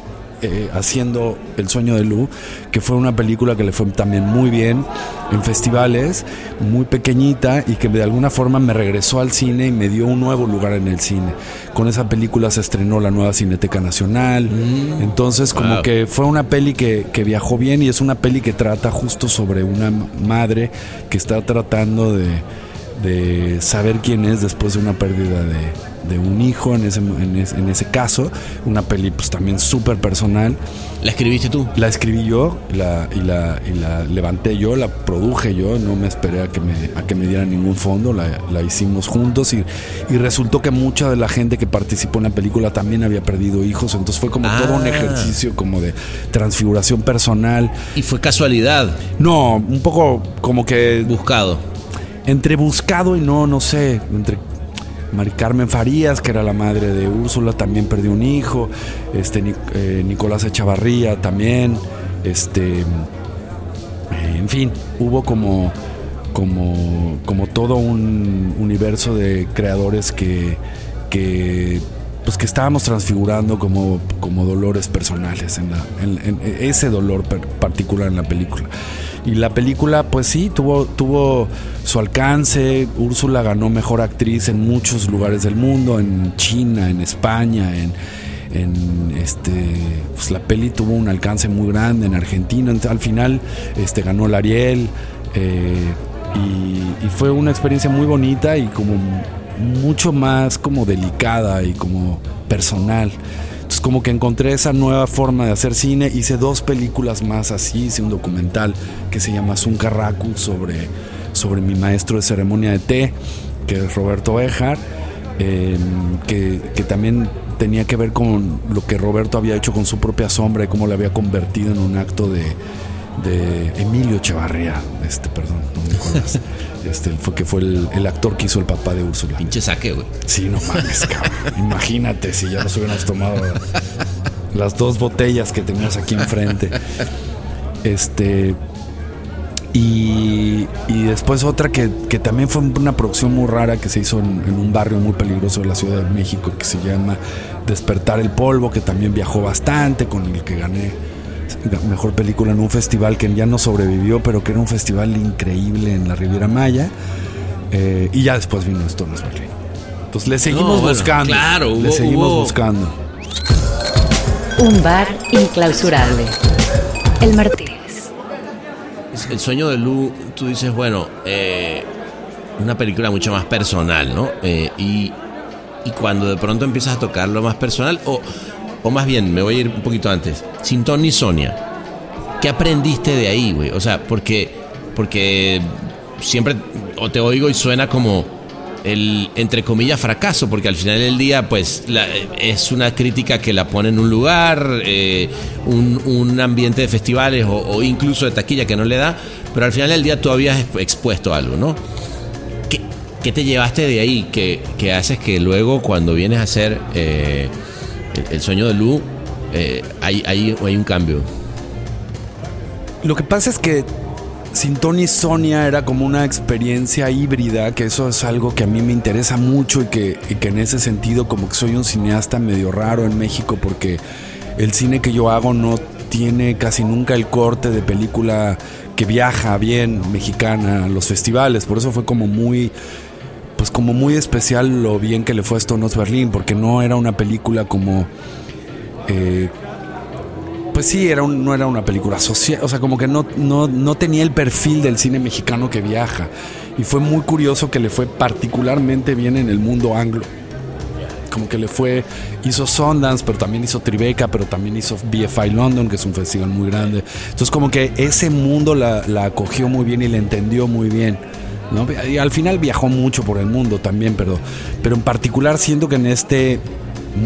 eh, haciendo El sueño de Lu, que fue una película que le fue también muy bien en festivales, muy pequeñita y que de alguna forma me regresó al cine y me dio un nuevo lugar en el cine. Con esa película se estrenó la nueva Cineteca Nacional, mm. entonces como wow. que fue una peli que, que viajó bien y es una peli que trata justo sobre una madre que está tratando de de saber quién es después de una pérdida de, de un hijo en ese, en ese, en ese caso. Una peli pues también súper personal. ¿La escribiste tú? La escribí yo la, y, la, y la levanté yo, la produje yo, no me esperé a que me, a que me dieran ningún fondo, la, la hicimos juntos y, y, resultó que mucha de la gente que participó en la película también había perdido hijos, entonces fue como todo un Ah. ejercicio como de transfiguración personal. Y fue casualidad, No, un poco como que buscado. Entre buscado y no, no sé, entre Mari Carmen Farías, que era la madre de Úrsula, también perdió un hijo, este eh, Nicolás Echavarría también, este en fin, hubo como como como todo un universo de creadores que que pues que estábamos transfigurando como, como dolores personales en, la, en, ese dolor particular en la película. Y la película, pues sí, tuvo, tuvo su alcance. Úrsula ganó mejor actriz en muchos lugares del mundo, en China, en España, en, este pues la peli tuvo un alcance muy grande en Argentina. Al final este, ganó el Ariel. eh, y, y fue una experiencia muy bonita y como mucho más como delicada y como personal. Como que encontré esa nueva forma de hacer cine, hice dos películas más así, hice un documental que se llama Zuncarracu sobre, sobre mi maestro de ceremonia de té, que es Roberto Ejar, eh, que, que también tenía que ver con lo que Roberto había hecho con su propia sombra y cómo la había convertido en un acto de, de Emilio Echevarría, este, perdón, no Nicolás, este, fue que fue el, el actor que hizo el papá de Úrsula. Pinche saque, güey. Sí, no mames, cabrón. Imagínate si ya nos hubiéramos tomado las dos botellas que teníamos aquí enfrente. Este. Y, y después otra que, que también fue una producción muy rara que se hizo en, en un barrio muy peligroso de la Ciudad de México que se llama Despertar el Polvo, que también viajó bastante, con el que gané mejor película en un festival que ya no sobrevivió, pero que era un festival increíble en la Riviera Maya. Eh, y ya después vino esto no es Berlín. Entonces le seguimos No, bueno, buscando. claro, le seguimos hubo- buscando. Un bar inclausurable. El Martínez. El sueño de Lu, tú dices, bueno, eh, una película mucho más personal, ¿no? Eh, y, y cuando de pronto empiezas a tocar lo más personal, o, o más bien, me voy a ir un poquito antes, sin Tony y Sonia, ¿qué aprendiste de ahí, güey? O sea, porque, porque siempre o te oigo y suena como el, entre comillas, fracaso, porque al final del día, pues, es una crítica que la pone en un lugar, eh, un, un ambiente de festivales o, incluso de taquilla que no le da, pero al final del día habías exp- expuesto algo, ¿no? ¿Qué, qué te llevaste de ahí que haces que luego cuando vienes a hacer eh, el, sueño de Lu, eh, hay, hay, un cambio? Lo que pasa es que sin Tony Sonia era como una experiencia híbrida, que eso es algo que a mí me interesa mucho y que, y que en ese sentido como que soy un cineasta medio raro en México porque el cine que yo hago no tiene casi nunca el corte de película que viaja bien mexicana a los festivales, por eso fue como muy pues como muy especial lo bien que le fue a Stonos Berlín, porque no era una película como eh, pues sí, era un- no era una película social, o sea, como que no, no, no tenía el perfil del cine mexicano que viaja. Y fue muy curioso que le fue particularmente bien en el mundo anglo. Como que le fue, hizo Sundance, pero también hizo Tribeca, pero también hizo BFI London, que es un festival muy grande. Entonces como que ese mundo la, la acogió muy bien y la entendió muy bien. ¿No? Y al final viajó mucho por el mundo también, pero, pero en particular siento que en este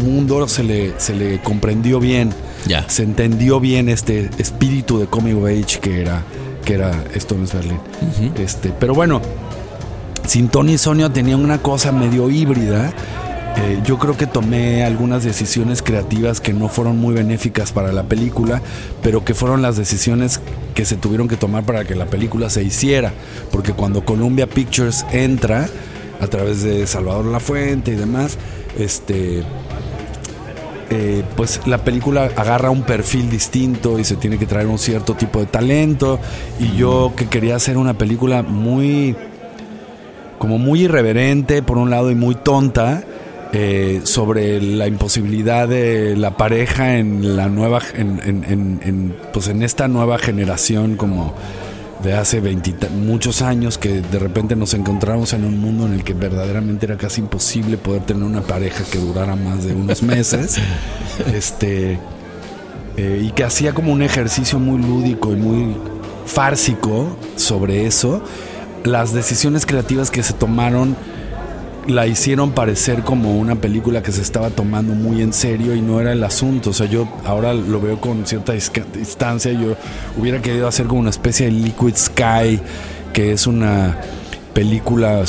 mundo se le, se le comprendió bien se entendió bien este espíritu de Coming of Age que era, que era Stones Berlin. este, pero bueno, sin Tony y Sonia tenía una cosa medio híbrida. Eh, yo creo que tomé algunas decisiones creativas que no fueron muy benéficas para la película, pero que fueron las decisiones que se tuvieron que tomar para que la película se hiciera. Porque cuando Columbia Pictures entra, a través de Salvador La Fuente y demás, este, eh, pues la película agarra un perfil distinto y se tiene que traer un cierto tipo de talento. Y yo que quería hacer una película muy, como muy irreverente por un lado y muy tonta. Eh, sobre la imposibilidad de la pareja en la nueva en, en- en- en, pues en esta nueva generación como de hace 20 muchos años que de repente nos encontramos en un mundo en el que verdaderamente era casi imposible poder tener una pareja que durara más de unos meses. este eh, y que hacía como un ejercicio muy lúdico y muy fársico sobre eso. Las decisiones creativas que se tomaron la hicieron parecer como una película que se estaba tomando muy en serio y no era el asunto. O sea, yo ahora lo veo con cierta distancia. Yo hubiera querido hacer como una especie de Liquid Sky, que es una película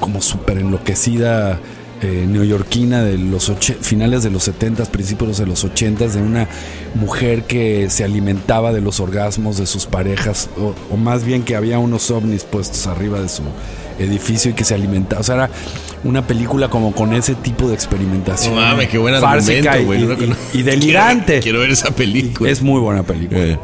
como súper enloquecida. Eh, neoyorquina de los finales de los 70, principios de los 80, de una mujer que se alimentaba de los orgasmos de sus parejas, o, o más bien que había unos ovnis puestos arriba de su edificio y que se alimentaba. O sea, era una película como con ese tipo de experimentación. No mames, qué buen argumento, güey. Y, delirante. Quiero, ver esa película. Es muy buena película. Eh.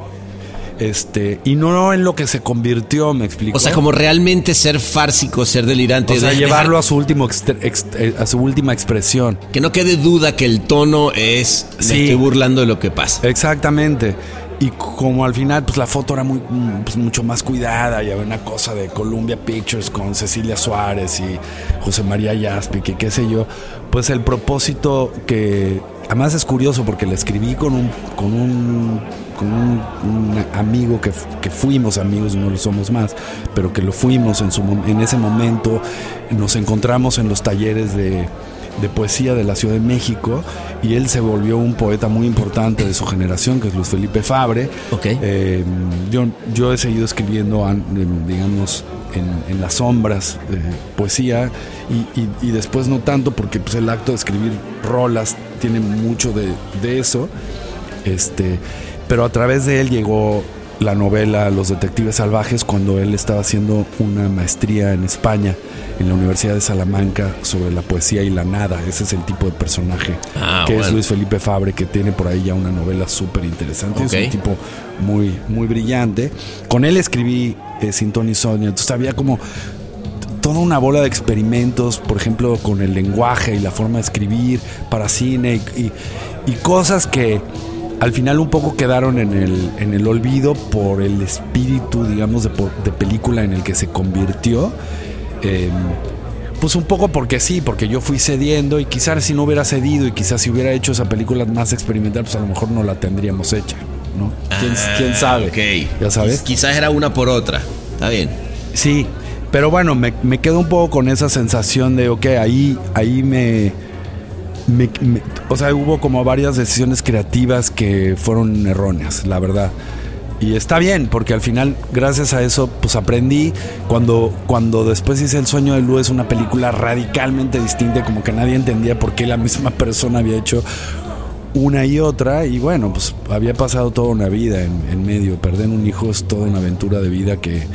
Este, y no en lo que se convirtió, me explico. O sea, como realmente ser fársico, ser delirante. O sea, llevarlo a su último eh, a su última expresión. Que no quede duda que el tono es me estoy burlando de lo que pasa. Exactamente. Y como al final, pues la foto era muy, pues, mucho más cuidada y había una cosa de Columbia Pictures con Cecilia Suárez y José María Yaspi, que qué sé yo, pues el propósito que, además es curioso porque le escribí con un, con un, con un, amigo que, que, fuimos amigos, no lo somos más, pero que lo fuimos en, su, en ese momento, nos encontramos en los talleres de de poesía de la Ciudad de México y él se volvió un poeta muy importante de su generación, que es Luis Felipe Fabre. Okay. Eh, yo, yo he seguido escribiendo, digamos, en, las sombras de poesía y, después no tanto porque pues, el acto de escribir rolas tiene mucho de, de eso. Este, pero a través de él llegó la novela Los Detectives Salvajes cuando él estaba haciendo una maestría en España, en la Universidad de Salamanca, sobre la poesía y la nada. Ese es el tipo de personaje ah, que es Luis Felipe Fabre, que tiene por ahí ya una novela súper interesante. Es un tipo muy, muy brillante. Con él escribí eh, Sin Tony Sonia, entonces había como toda una bola de experimentos, por ejemplo, con el lenguaje y la forma de escribir para cine y cosas que al final un poco quedaron en el, en el olvido por el espíritu, digamos, de, de película en el que se convirtió. Em, pues un poco porque sí, porque yo fui cediendo y quizás si no hubiera cedido y quizás si hubiera hecho esa película más experimental, pues a lo mejor no la tendríamos hecha, ¿no? ¿Quién, ¿quién ah, sabe? Ya sabes. Quizás era una por otra, está bien. Sí, pero bueno, me, me quedo un poco con esa sensación de, ok, ahí, ahí me o sea, hubo como varias decisiones creativas que fueron erróneas, la verdad. Y está bien, porque al final, gracias a eso, pues aprendí. Cuando, cuando después hice El sueño de Lu, es una película radicalmente distinta, como que nadie entendía por qué la misma persona había hecho una y otra. Y bueno, pues había pasado toda una vida en, medio. Perder un hijo es toda una aventura de vida que,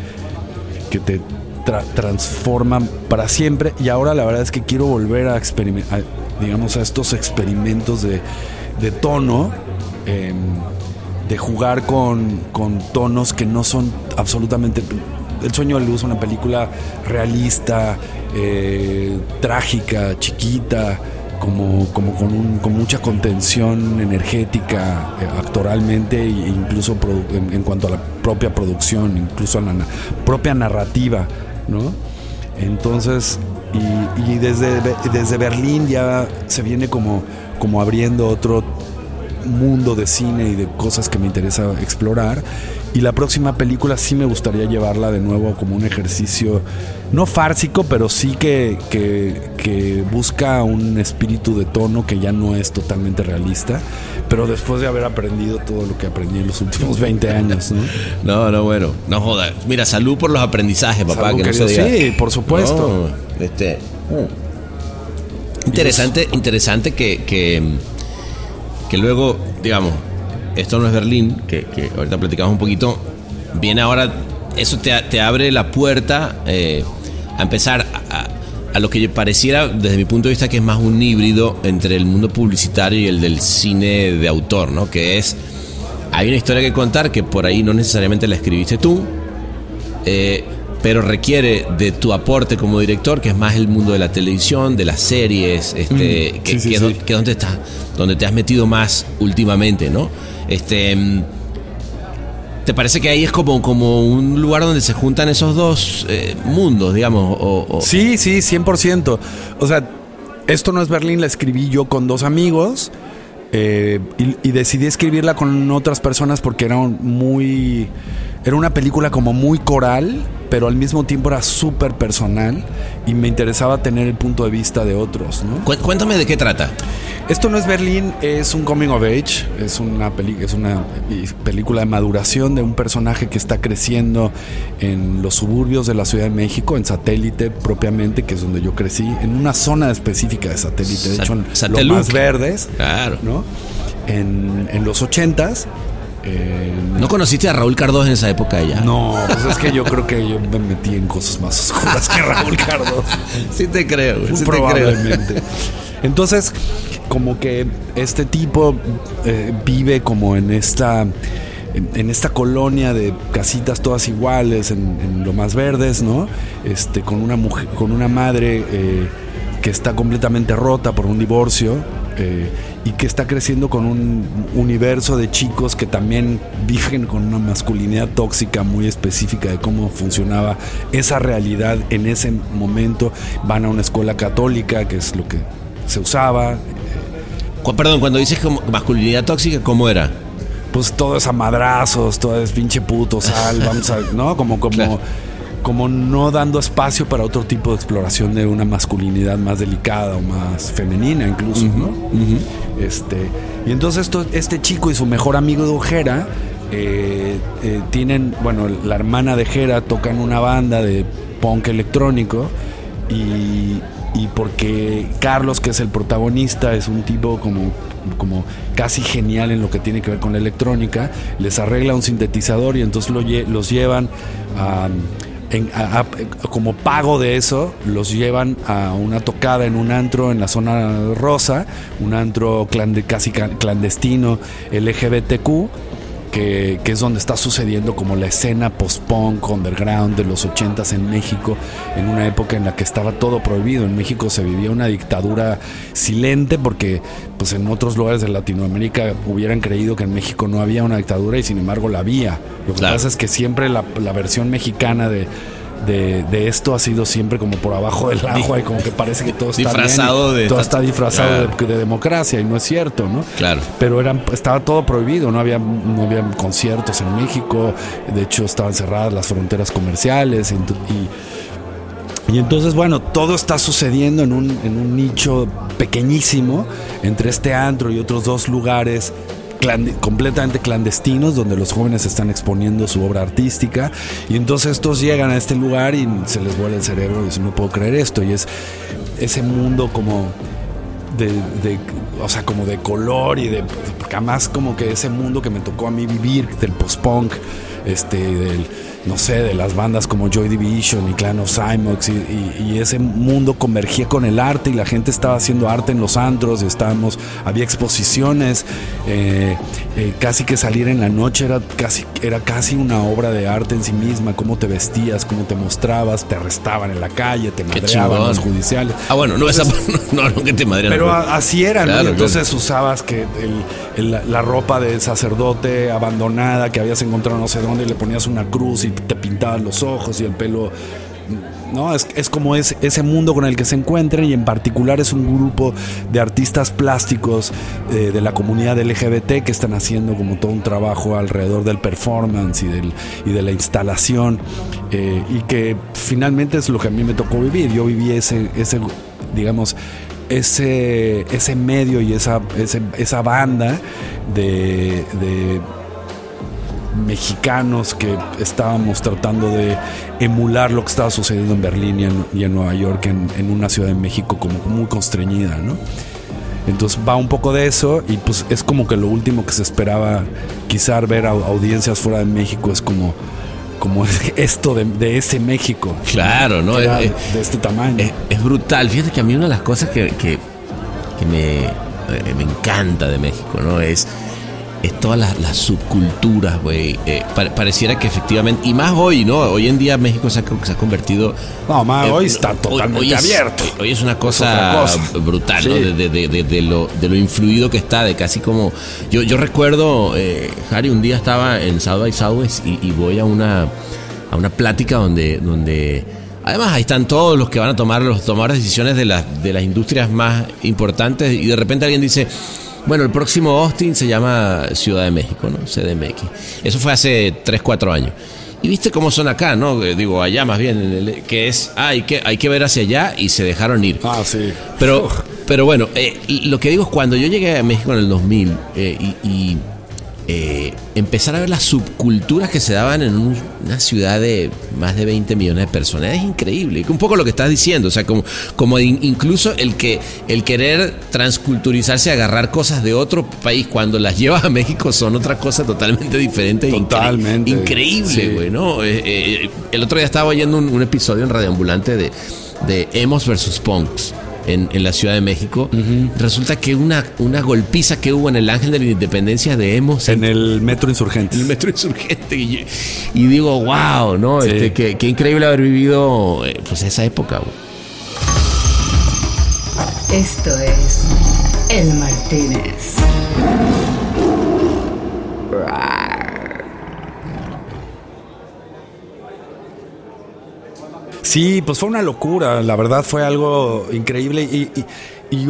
que te transforma para siempre. Y ahora la verdad es que quiero volver a experimentar digamos, a estos experimentos de, tono, em, de jugar con, tonos que no son absolutamente... El sueño de luz, una película realista, eh, trágica, chiquita, como, como con, con, mucha contención energética eh, actoralmente e incluso en, cuanto a la propia producción, incluso a la propia narrativa, ¿no? Entonces, y, desde, desde Berlín ya se viene como, como abriendo otro mundo de cine y de cosas que me interesa explorar. Y la próxima película sí me gustaría llevarla de nuevo como un ejercicio, no fársico, pero sí que, que, busca un espíritu de tono que ya no es totalmente realista. Pero después de haber aprendido todo lo que aprendí en los últimos 20 años, ¿no? No, no, bueno, no joda. Mira, salud por los aprendizajes, papá. que no Sí, por supuesto. este, mm. Interesante, interesante que, que, que luego, digamos, esto no es Berlín, que, ahorita platicamos un poquito, viene ahora, eso te, abre la puerta eh, a empezar a, lo que pareciera, desde mi punto de vista, que es más un híbrido entre el mundo publicitario y el del cine de autor, ¿no? Que es, hay una historia que contar que por ahí no necesariamente la escribiste tú, eh, pero requiere de tu aporte como director, que es más el mundo de la televisión, de las series, este, mm, que, es, donde, estás, donde te has metido más últimamente, ¿no? Este, ¿Te parece que ahí es como, como un lugar donde se juntan esos dos eh, mundos, digamos? O, o- Sí, sí, 100%. O sea, esto no es Berlín, la escribí yo con dos amigos eh, y, y decidí escribirla con otras personas porque era un muy... Era una película como muy coral, pero al mismo tiempo era súper personal y me interesaba tener el punto de vista de otros, ¿no? Cué- Cuéntame de qué trata. Esto no es Berlín, es un coming of age, es una, peli- es una película de maduración de un personaje que está creciendo en los suburbios de la Ciudad de México, en satélite propiamente, que es donde yo crecí, en una zona específica de satélite, de Sa- hecho en los más verdes, Claro. ¿no? En, en los ochentas. Eh, ¿No conociste a Raúl Cardoso en esa época ya? no, pues es que yo creo que yo me metí en cosas más oscuras que Raúl Cardoso. Sí te creo, güey, sí te creo. Probablemente. Entonces, como que este tipo eh, vive como en esta. En, en esta colonia de casitas todas iguales, en, en lo más verdes, ¿no? Este, con una mujer, con una madre eh, que está completamente rota por un divorcio eh, y que está creciendo con un universo de chicos que también viven con una masculinidad tóxica muy específica de cómo funcionaba esa realidad en ese momento. Van a una escuela católica, que es lo que se usaba. Perdón, cuando dices como masculinidad tóxica, ¿cómo era? Pues todo es a madrazos, todo es pinche puto, sal, vamos a, ¿no? Como, como, Claro. Como no dando espacio para otro tipo de exploración de una masculinidad más delicada o más femenina incluso, ¿no? Este, y entonces esto- este chico y su mejor amigo de Ojera eh, eh, tienen, bueno, la hermana de Jera toca en una banda de punk electrónico y, y porque Carlos, que es el protagonista, es un tipo como, como casi genial en lo que tiene que ver con la electrónica, les arregla un sintetizador y entonces lo los llevan a, como pago de eso, los llevan a una tocada en un antro en la zona rosa, un antro casi ca- clandestino LGBTQ que, que es donde está sucediendo como la escena post-punk underground de los 80s en México, en una época en la que estaba todo prohibido. En México se vivía una dictadura silente porque pues en otros lugares de Latinoamérica hubieran creído que en México no había una dictadura y sin embargo la había. Lo que Claro. pasa es que siempre la, la versión mexicana de... De, de esto ha sido siempre como por abajo del agua y como que parece que todo está bien y Disfrazado de- todo está disfrazado Claro. de, de democracia y no es cierto, ¿no? Claro. pero eran, estaba todo prohibido, no había, no había conciertos en México, de hecho estaban cerradas las fronteras comerciales y, y entonces bueno, todo está sucediendo en un, en un nicho pequeñísimo entre este antro y otros dos lugares completamente clandestinos donde los jóvenes están exponiendo su obra artística y entonces estos llegan a este lugar y se les vuela el cerebro y dicen no puedo creer esto y es ese mundo como de, o sea, como de color y de, porque además como que ese mundo que me tocó a mí vivir del post-punk, este, del, no sé, de las bandas como Joy Division y Clan of Cymox y, y- y ese mundo convergía con el arte y la gente estaba haciendo arte en los antros y estábamos, había exposiciones, eh, eh, casi que salir en la noche era casi, era casi una obra de arte en sí misma, cómo te vestías, cómo te mostrabas, te arrestaban en la calle, te madreaban los judiciales. Ah, bueno, no, esa, no, no, que te madrean. Pero a- así era, ¿no? Y entonces usabas que el- la ropa del sacerdote abandonada que habías encontrado no sé dónde, y le ponías una cruz y te pintabas los ojos y el pelo. ¿No? Es, es como es, ese mundo con el que se encuentran y en particular es un grupo de artistas plásticos eh, de la comunidad LGBT que están haciendo como todo un trabajo alrededor del performance y, del, y de la instalación eh, y que finalmente es lo que a mí me tocó vivir. Yo viví ese, ese digamos, ese, ese medio y esa, esa banda de mexicanos que estábamos tratando de emular lo que estaba sucediendo en Berlín y en, y en Nueva York, en, en una ciudad de México como muy constreñida, ¿no? Entonces va un poco de eso y pues es como que lo último que se esperaba quizá ver a audiencias fuera de México es como, como esto de, de ese México. Claro, ¿no? Que era Eh, de este tamaño. Es, es brutal. Fíjate que a mí una de las cosas que, que- que me, eh, me encanta de México, ¿no? Es es todas las, las subculturas, güey. Eh, pa- pareciera que efectivamente, y más hoy, ¿no? Hoy en día México se ha, se ha convertido... No, eh, hoy está totalmente es- abierto. Hoy, hoy es una cosa, cosa. brutal, Sí. ¿no? De, de- de- de- de lo, de lo influido que está, de casi como... Yo, yo recuerdo, eh, Harry, un día estaba en South by Southwest y, y voy a una, a una plática donde... donde Además, ahí están todos los que van a tomar los tomar decisiones de las, de las industrias más importantes y de repente alguien dice, bueno, el próximo Austin se llama Ciudad de México, ¿no? CDMX. Eso fue hace 3, 4 años. Y viste cómo son acá, ¿no? Eh, Digo, allá más bien, en el- que es, ah, hay que, hay que ver hacia allá y se dejaron ir. Ah, sí. Pero, pero bueno, eh, lo que digo es cuando yo llegué a México en el 2000 eh, y, y, eh, empezar a ver las subculturas que se daban en un- una ciudad de más de 20 millones de personas es increíble. Un poco lo que estás diciendo, o sea, como, como in- incluso el que el querer transculturizarse, agarrar cosas de otro país cuando las llevas a México son otra cosa totalmente diferente. e Totalmente. Increíble, Sí. güey, ¿no? Eh, eh, el otro día estaba oyendo un, un episodio en Radio Ambulante de, de Emos versus Punks. En, en la Ciudad de México, resulta que una, una golpiza que hubo en el Ángel de la Independencia de Emos En el metro insurgente. el metro insurgente y, digo, wow, ¿no? Sí. Este, qué, qué increíble haber vivido eh, pues esa época. güey. Esto es El Martínez. Sí, pues fue una locura, la verdad fue algo increíble y,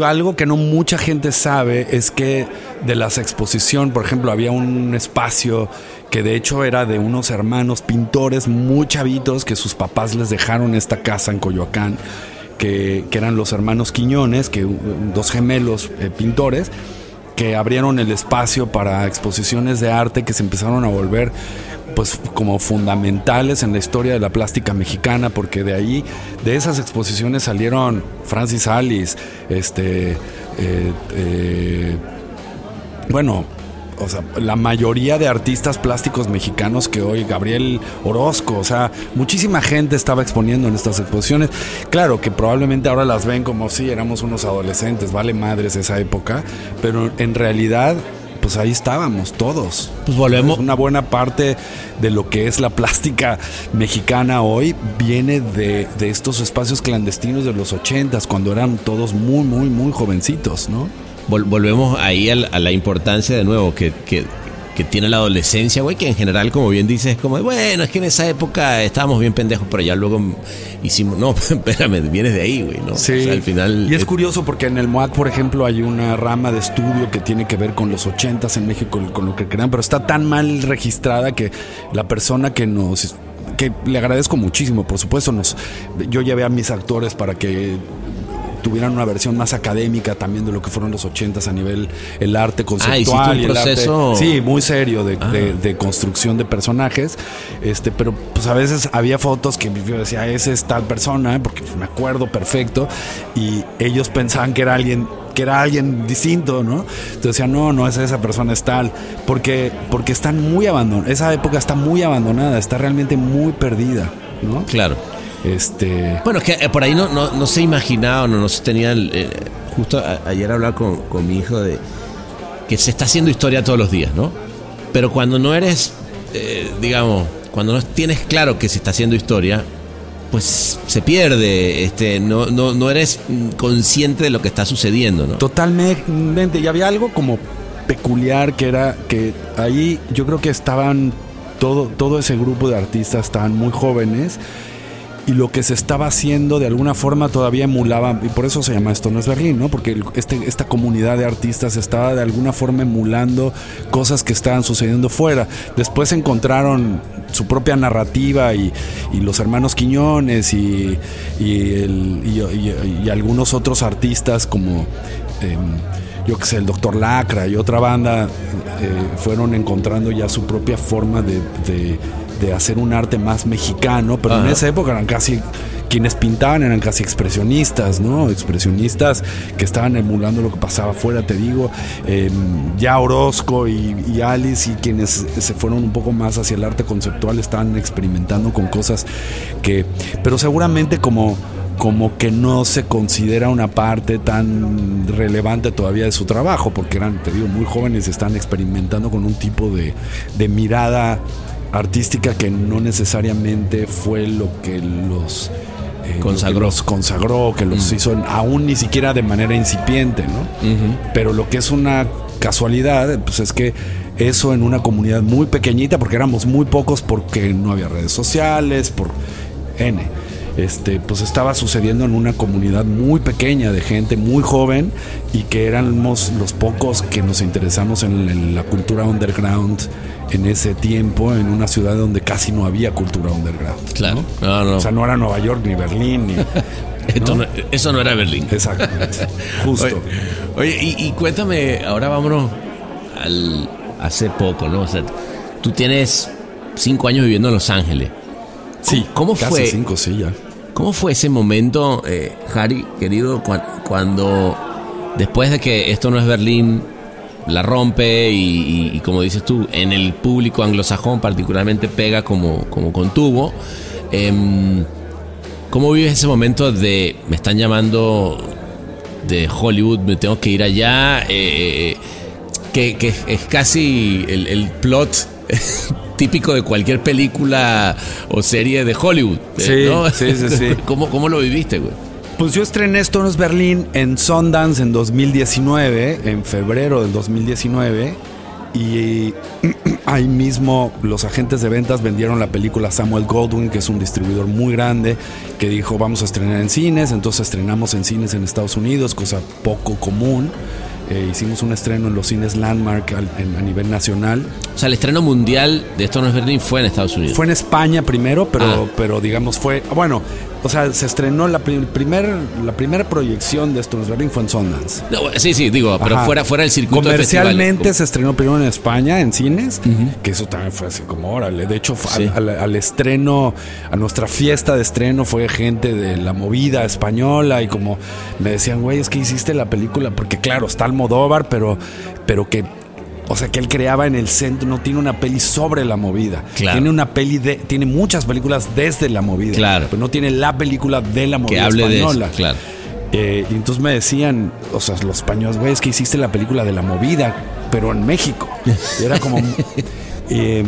algo que no mucha gente sabe es que de las exposiciones, por ejemplo, había un espacio que de hecho era de unos hermanos pintores muy chavitos que sus papás les dejaron esta casa en Coyoacán, que, que eran los hermanos Quiñones, que dos gemelos eh, pintores que abrieron el espacio para exposiciones de arte que se empezaron a volver pues como fundamentales en la historia de la plástica mexicana porque de ahí de esas exposiciones salieron Francis Alice este eh, eh, bueno o sea, la mayoría de artistas plásticos mexicanos que hoy, Gabriel Orozco, o sea, muchísima gente estaba exponiendo en estas exposiciones. Claro que probablemente ahora las ven como si éramos unos adolescentes, vale madres esa época, pero en realidad, pues ahí estábamos todos. Pues volvemos. Una buena parte de lo que es la plástica mexicana hoy viene de, de estos espacios clandestinos de los ochentas, cuando eran todos muy, muy, muy jovencitos, ¿no? Vol- volvemos ahí a, la importancia de nuevo que, que- que tiene la adolescencia, güey, que en general, como bien dices, es como, bueno, es que en esa época estábamos bien pendejos, pero ya luego hicimos, no, espérame, vienes de ahí, güey, ¿no? Sí. O sea, al final... Y es curioso porque en el MOAC, por ejemplo, hay una rama de estudio que tiene que ver con los ochentas en México, con lo que crean, pero está tan mal registrada que la persona que nos que le agradezco muchísimo, por supuesto, nos yo llevé a mis actores para que tuvieran una versión más académica también de lo que fueron los ochentas a nivel el arte Ah, conceptual un y el arte- proceso- sí muy serio de, Ah. de- de construcción de personajes este pero pues a veces había fotos que yo decía ese es tal persona porque pues, me acuerdo perfecto y ellos pensaban que era alguien que era alguien distinto, ¿no? Entonces decían, no, no es esa persona, es tal. Porque, porque están muy abandonadas. Esa época está muy abandonada, está realmente muy perdida, ¿no? Claro. Este. Bueno, es que eh, por ahí no, no, no se imaginaba, no, no se tenía. el, eh, justo a- ayer hablaba con, con mi hijo de que se está haciendo historia todos los días, ¿no? Pero cuando no eres, eh, digamos, cuando no tienes claro que se está haciendo historia, pues se pierde, este, no, no, no eres consciente de lo que está sucediendo, ¿no? Totalmente. Y había algo como peculiar que era que ahí yo creo que estaban todo, todo ese grupo de artistas estaban muy jóvenes y lo que se estaba haciendo de alguna forma todavía emulaba, y por eso se llama Esto no es Berlín, ¿no? Porque el- este, esta comunidad de artistas estaba de alguna forma emulando cosas que estaban sucediendo fuera. Después encontraron su propia narrativa y, y los hermanos Quiñones y, y, el- y- algunos otros artistas como... em, yo que sé, el Doctor Lacra y otra banda eh, fueron encontrando ya su propia forma de- de hacer un arte más mexicano, pero en esa época eran casi quienes pintaban eran casi expresionistas, ¿no? Expresionistas que estaban emulando lo que pasaba afuera, te digo. Eh, ya Orozco y, y Alice y quienes se fueron un poco más hacia el arte conceptual estaban experimentando con cosas que, pero seguramente como como que no se considera una parte tan relevante todavía de su trabajo, porque eran, te digo, muy jóvenes, están experimentando con un tipo de, de mirada artística que no necesariamente fue lo que los eh, Consagró. lo que los consagró, que los hizo aún ni siquiera de manera incipiente, ¿no? Pero lo que es una casualidad, pues es que eso en una comunidad muy pequeñita, porque éramos muy pocos, porque no había redes sociales, por N. Este, pues estaba sucediendo en una comunidad muy pequeña de gente muy joven y que éramos los pocos que nos interesamos en, la cultura underground en ese tiempo, en una ciudad donde casi no había cultura underground. Claro. ¿no? No, no. O sea, no era Nueva York ni Berlín ni. No- eso no era Berlín. Exactamente. Justo. Oye, oye, y, y cuéntame, ahora vámonos al hace poco, ¿no? O sea, tú tienes cinco años viviendo en Los Ángeles. Sí, ¿Cómo casi fue? cinco, sí, ya. ¿Cómo fue ese momento, eh, Harry, querido, cua- cuando después de que esto no es Berlín, la rompe y, y- y como dices tú, en el público anglosajón particularmente pega como, como con tubo? em, ¿Cómo vives ese momento de me están llamando de Hollywood, me tengo que ir allá? eh, eh, que, que es casi el, el plot típico de cualquier película o serie de Hollywood. Sí, sí, sí, sí. ¿Cómo, cómo lo viviste, güey? Pues yo estrené Esto no es Berlín en Sundance en 2019, en febrero del 2019. Y ahí mismo los agentes de ventas vendieron la película Samuel Goldwyn, que es un distribuidor muy grande, que dijo vamos a estrenar en cines. Entonces estrenamos en cines en Estados Unidos, cosa poco común. Eh, hicimos un estreno en los cines Landmark al- en- a nivel nacional. O sea, el estreno mundial de Esto no es Berlín fue en Estados Unidos. Fue en España primero, pero, Ah. pero digamos fue. Bueno, o sea, se estrenó la, pri- primer, la primera proyección de es Berlín fue en Sundance. No, sí, sí, digo, pero Ajá. fuera, fuera del circuito Comercialmente se estrenó primero en España, en cines, que eso también fue así como, órale. De hecho, fue Sí. al, al- al estreno, a nuestra fiesta de estreno fue gente de la movida española y como me decían, güey, es que hiciste la película, porque claro, está Almodóvar, pero, pero que... O sea que él creaba en el centro, no tiene una peli sobre la movida. Claro. Tiene una peli de, tiene muchas películas desde la movida. Claro. Pero no tiene la película de la Que movida hable de española. eso, claro. Eh, y entonces me decían, o sea, los españoles, güey, es que hiciste la película de la movida, pero en México. Y era como. eh,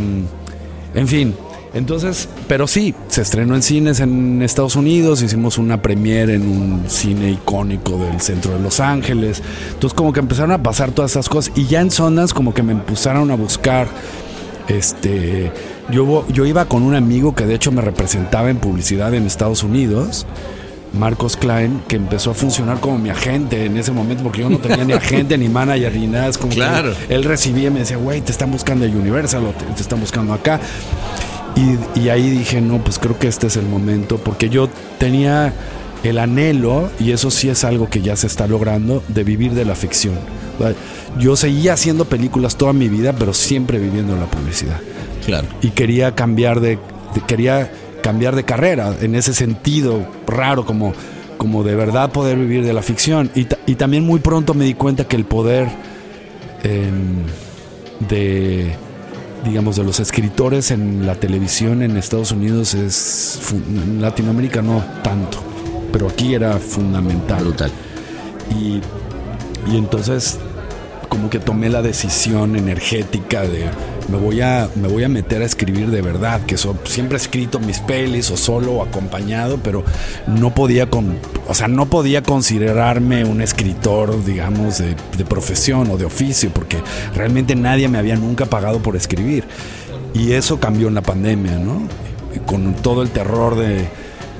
en fin. Entonces, pero sí, se estrenó en cines en Estados Unidos, hicimos una premiere en un cine icónico del centro de Los Ángeles. Entonces, como que empezaron a pasar todas esas cosas. Y ya en Sundance, como que me empezaron a buscar. Este. Yo, yo iba con un amigo que de hecho me representaba en publicidad en Estados Unidos. Marcos Klein, que empezó a funcionar como mi agente en ese momento, porque yo no tenía ni agente, ni manager, ni nada. Es como que Claro. él recibía y me decía, güey, te están buscando de Universal o te, te están buscando acá. Y, y ahí dije, no, pues creo que este es el momento, porque yo tenía el anhelo, y eso sí es algo que ya se está logrando, de vivir de la ficción. Yo seguía haciendo películas toda mi vida, pero siempre viviendo en la publicidad Claro. y quería cambiar de, de- quería cambiar de carrera en ese sentido raro como como de verdad poder vivir de la ficción y, y también muy pronto me di cuenta que el poder em, de digamos de los escritores en la televisión en Estados Unidos es en Latinoamérica no tanto pero aquí era fundamental Brutal. y, y entonces como que tomé la decisión energética de me voy a me voy a meter a escribir de verdad que so- siempre he escrito mis pelis o solo o acompañado pero no podía con o sea no podía considerarme un escritor digamos de, profesión o de oficio porque realmente nadie me había nunca pagado por escribir. Y eso cambió en la pandemia no con todo el terror de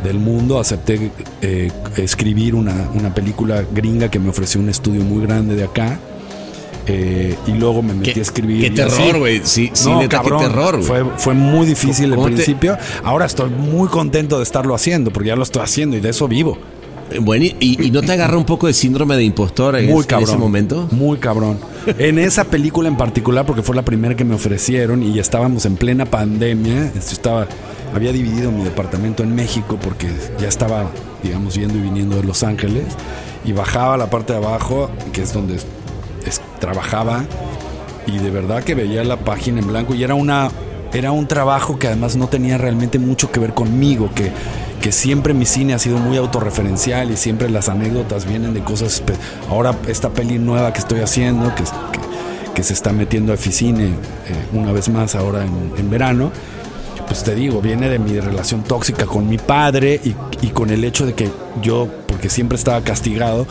del mundo acepté eh, escribir una, una película gringa que me ofreció un estudio muy grande de acá eh, y luego me metí a escribir qué terror, güey. Sí, sí, no, neta, qué cabrón. terror, güey. Fue, fue muy difícil al ¿Cómo te- principio. Ahora estoy muy contento de estarlo haciendo porque ya lo estoy haciendo y de eso vivo. Eh, Bueno, y, y no te agarra un poco de síndrome de impostor en, Muy ese- en cabrón. ese momento? Muy cabrón. En esa película en particular, porque fue la primera que me ofrecieron y estábamos en plena pandemia. Estaba, había dividido mi departamento en México porque ya estaba, digamos, yendo y viniendo de Los Ángeles. Y bajaba a la parte de abajo, que es donde trabajaba. Y de verdad que veía la página en blanco y era una era un trabajo que además no tenía realmente mucho que ver conmigo, que, que siempre mi cine ha sido muy autorreferencial y siempre las anécdotas vienen de cosas. Ahora, esta peli nueva que estoy haciendo, que, que, se está metiendo a Eficine eh, una vez más ahora en, verano, pues te digo, viene de mi relación tóxica con mi padre y, y con el hecho de que yo, porque siempre estaba castigado,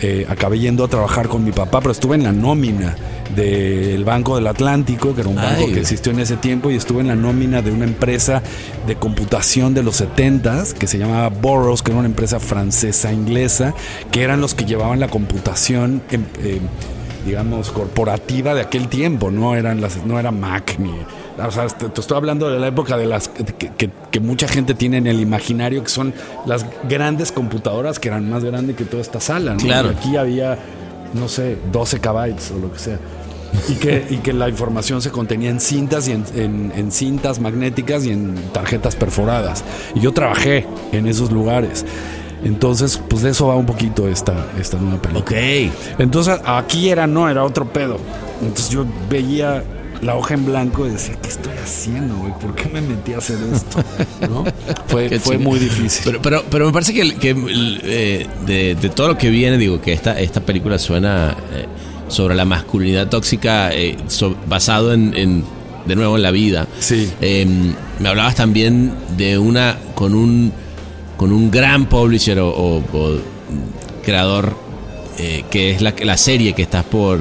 eh, acabé yendo a trabajar con mi papá, pero estuve en la nómina del Banco del Atlántico, que era un banco que existió en ese tiempo, y estuve en la nómina de una empresa de computación de los 70 que se llamaba Burroughs, que era una empresa francesa inglesa, que eran los que llevaban la computación, digamos, corporativa de aquel tiempo, no eran las, no era Mac ni o sea, te, estoy hablando de la época de las que, mucha gente tiene en el imaginario, que son las grandes computadoras que eran más grandes que toda esta sala. ¿no? Claro. aquí había, no sé, 12 kbytes o lo que sea. Y que, y que la información se contenía en cintas y en, cintas magnéticas y en tarjetas perforadas. Y yo trabajé en esos lugares. Entonces, pues de eso va un poquito esta, esta nueva película. Ok. Entonces, aquí era no, era otro pedo. Entonces yo veía la hoja en blanco y decía, ¿qué estoy haciendo, güey? ¿Por qué me metí a hacer esto? ¿No? Fue, fue muy difícil. Pero, pero, pero me parece que, que eh, de, todo lo que viene, digo, que esta, esta película suena eh, sobre la masculinidad tóxica eh, basado en, de nuevo, en la vida. Sí. Em, me hablabas también de una, con un, con un gran publisher o, creador, que es la, la serie que estás por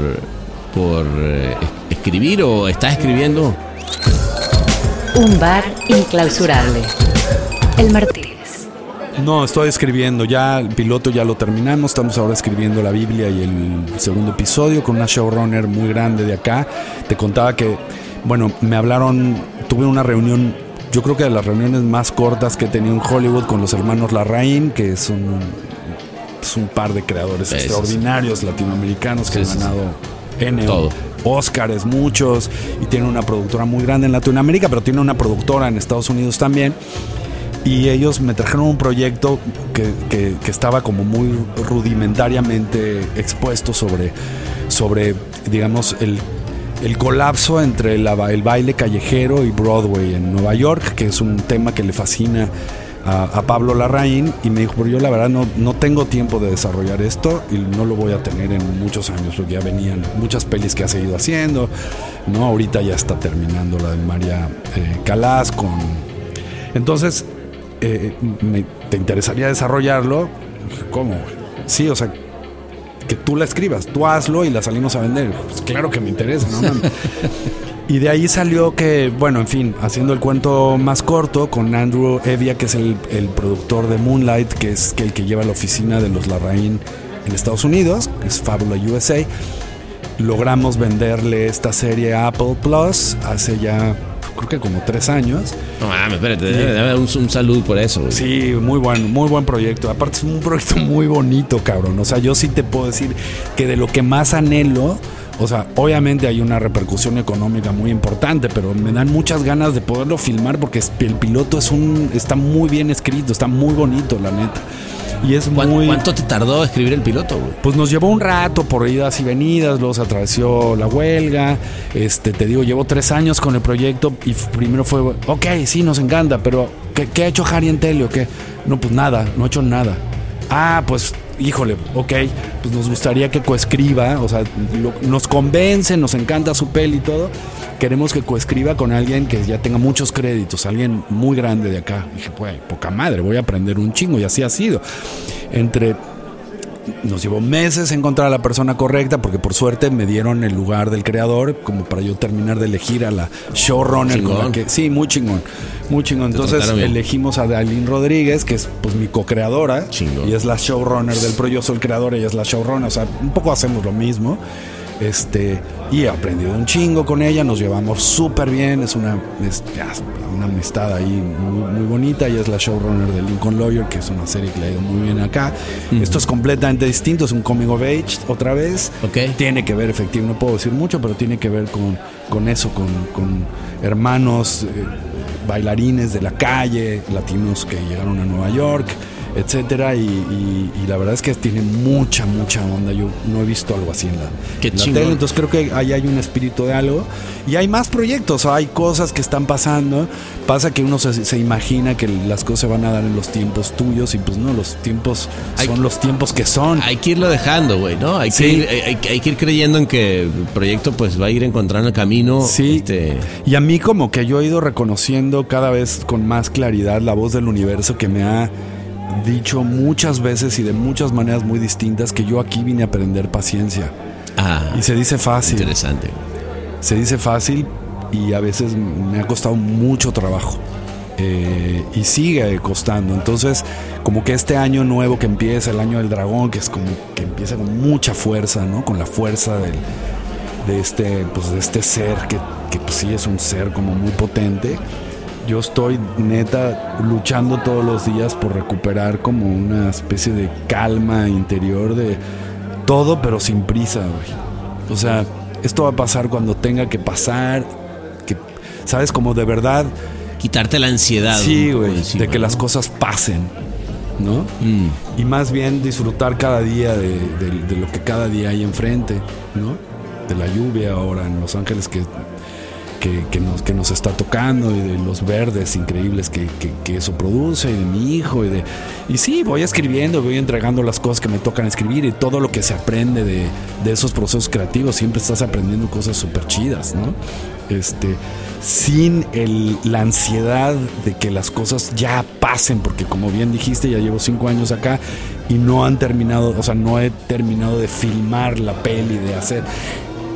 por eh, escribir o estás escribiendo? Un bar inclausurable. El Martínez. No, estoy escribiendo. Ya el piloto ya lo terminamos. Estamos ahora escribiendo la Biblia y el segundo episodio con una showrunner muy grande de acá. Te contaba que, bueno, me hablaron. Tuve una reunión yo creo que de las reuniones más cortas que he tenido en Hollywood con los hermanos Larraín, que son es un par de creadores extraordinarios latinoamericanos que han ganado N Todo. Oscars, muchos, y tiene una productora muy grande en Latinoamérica, pero tiene una productora en Estados Unidos también. Y ellos me trajeron un proyecto que, estaba como muy rudimentariamente expuesto sobre, sobre digamos, el, el colapso entre el baile callejero y Broadway en Nueva York, que es un tema que le fascina a, Pablo Larraín y me dijo, pero yo la verdad no, no tengo tiempo de desarrollar esto y no lo voy a tener en muchos años, porque ya venían muchas pelis que ha seguido haciendo, ¿no? Ahorita ya está terminando la de María eh, Calas con... Entonces, eh, ¿te interesaría desarrollarlo? ¿Cómo? Sí, o sea, que tú la escribas, tú hazlo y la salimos a vender. Pues claro que me interesa, ¿no? Y de ahí salió que, bueno, en fin, haciendo el cuento más corto con Andrew Evia, que es el, productor de Moonlight, que es el que lleva la oficina de los Larraín en Estados Unidos, que es Fabula USA, logramos venderle esta serie a Apple Plus hace ya creo que como tres años. No mames, espérate, un, un saludo por eso. Sí, muy buen, muy buen proyecto. Aparte es un proyecto muy bonito, cabrón. O sea, yo sí te puedo decir que de lo que más anhelo o sea, obviamente hay una repercusión económica muy importante, pero me dan muchas ganas de poderlo filmar porque el piloto es un está muy bien escrito, está muy bonito, la neta. Y es muy... ¿Cuánto te tardó escribir el piloto, Pues nos llevó un rato por idas y venidas, luego se atravesó la huelga. Este, te digo, llevo tres años con el proyecto y primero fue, ok, sí, nos encanta, pero ¿qué, ha hecho Harry en Telio? ¿Qué? No, pues nada, no ha hecho nada. Ah, pues híjole, ok, pues nos gustaría que coescriba, o sea, nos convence, nos encanta su peli y todo. Queremos que coescriba con alguien que ya tenga muchos créditos, alguien muy grande de acá. dije, pues, poca madre, voy a aprender un chingo, y así ha sido. Entre nos llevó meses encontrar a la persona correcta porque por suerte me dieron el lugar del creador como para yo terminar de elegir a la showrunner que sí muy chingón muy chingón. Entonces elegimos a Dalín Rodríguez que es pues mi co-creadora y es la showrunner del pro yo soy el creador ella es la showrunner o sea un poco hacemos lo mismo este, y he aprendido un chingo con ella, nos llevamos súper bien, es una, una amistad ahí muy, bonita. Ella es la showrunner de Lincoln Lawyer, que es una serie que le ha ido muy bien acá. Esto es completamente distinto, es un coming of age otra vez. Tiene que ver, efectivamente, no puedo decir mucho, pero tiene que ver con, con eso, con, con hermanos, eh, bailarines de la calle, latinos que llegaron a Nueva York etcétera. Y, y- y la verdad es que tiene mucha, mucha onda. Yo no he visto algo así en la, Qué en la chingón. tele, entonces creo que ahí hay un espíritu de algo. Y hay más proyectos, hay cosas que están pasando. Pasa que uno se, se imagina que las cosas se van a dar en los tiempos tuyos y pues no, los tiempos Hay- son los tiempos que son. Hay que irlo dejando, güey, ¿no? Hay, Sí. que ir, hay que ir creyendo en que el proyecto pues va a ir encontrando el camino. Sí. este, Y a mí como que yo he ido reconociendo cada vez con más claridad la voz del universo que me ha dicho muchas veces y de muchas maneras muy distintas que yo aquí vine a aprender paciencia. ah, Y se dice fácil. interesante. Se dice fácil y a veces me ha costado mucho trabajo. Eh, y sigue costando. Entonces, como que este año nuevo que empieza, el año del dragón, que es como que empieza con mucha fuerza, ¿no? Con la fuerza del, de este, pues, de este ser que, que pues, sí es un ser como muy potente. Yo estoy neta luchando todos los días por recuperar como una especie de calma interior de todo, pero sin prisa, güey. O sea, esto va a pasar cuando tenga que pasar, que, ¿sabes? Como de verdad, Quitarte la ansiedad. sí, güey, encima, de que ¿no? las cosas pasen, ¿no? Mm. Y más bien disfrutar cada día de, de- de lo que cada día hay enfrente, ¿no? De la lluvia ahora en Los Ángeles que, que, nos, que nos está tocando y de los verdes increíbles que, que- que eso produce y de mi hijo y de... Y sí, voy escribiendo, voy entregando las cosas que me tocan escribir y todo lo que se aprende de, de esos procesos creativos, siempre estás aprendiendo cosas súper chidas, ¿no? Este, sin el- la ansiedad de que las cosas ya pasen, porque como bien dijiste, ya llevo cinco años acá y no han terminado, o sea, no he terminado de filmar la peli, de hacer.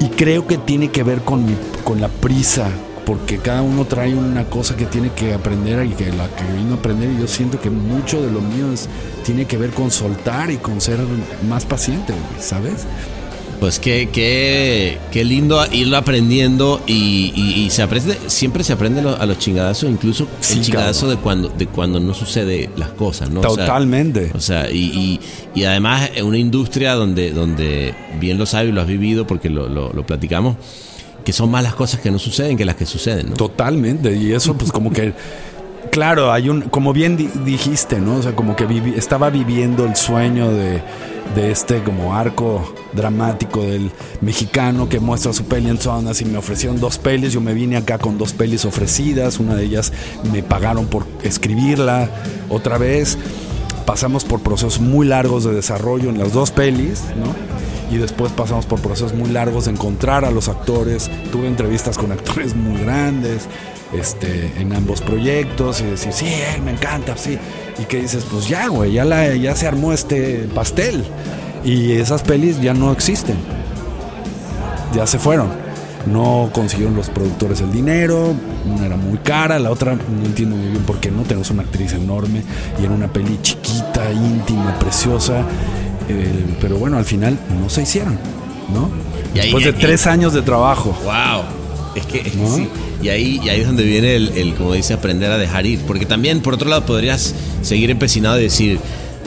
Y creo que tiene que ver con, con la prisa, porque cada uno trae una cosa que tiene que aprender y que la que vino a aprender, y yo siento que mucho de lo mío es- tiene que ver con soltar y con ser más paciente, ¿sabes? Pues qué, qué, qué lindo irlo aprendiendo y, y- y se aprende, siempre se aprende a los chingadazos, incluso Sí, el chingadazo de cuando, de cuando no sucede las cosas, ¿no? O sea, Totalmente. O sea, y, y- y además en una industria donde, donde bien lo sabes y lo has vivido porque lo, lo- lo platicamos, que son más las cosas que no suceden que las que suceden, ¿no? Totalmente, y eso pues como que, claro, hay un, como bien di- dijiste, ¿no? O sea, como que vivi- estaba viviendo el sueño de, de este como arco dramático del mexicano que muestra su peli en zonas y me ofrecieron dos pelis, yo me vine acá con dos pelis ofrecidas, una de ellas me pagaron por escribirla otra vez, pasamos por procesos muy largos de desarrollo en las dos pelis, ¿no? Y después pasamos por procesos muy largos de encontrar a los actores. Tuve entrevistas con actores muy grandes este, en ambos proyectos y decir, sí, eh, me encanta, sí. Y que dices, pues ya, güey, ya, la- ya se armó este pastel. Y esas pelis ya no existen. Ya se fueron. No consiguieron los productores el dinero, una era muy cara, la otra no entiendo muy bien por qué no. Tenemos una actriz enorme y era una peli chiquita, íntima, preciosa. Eh, pero bueno, al final no se hicieron, ¿no? Y ahí- Después de y- tres años de trabajo. Wow. Es que, es que ¿No? sí. Y ahí, y ahí es donde viene el, el, como dice, aprender a dejar ir. Porque también, por otro lado, podrías seguir empecinado y decir,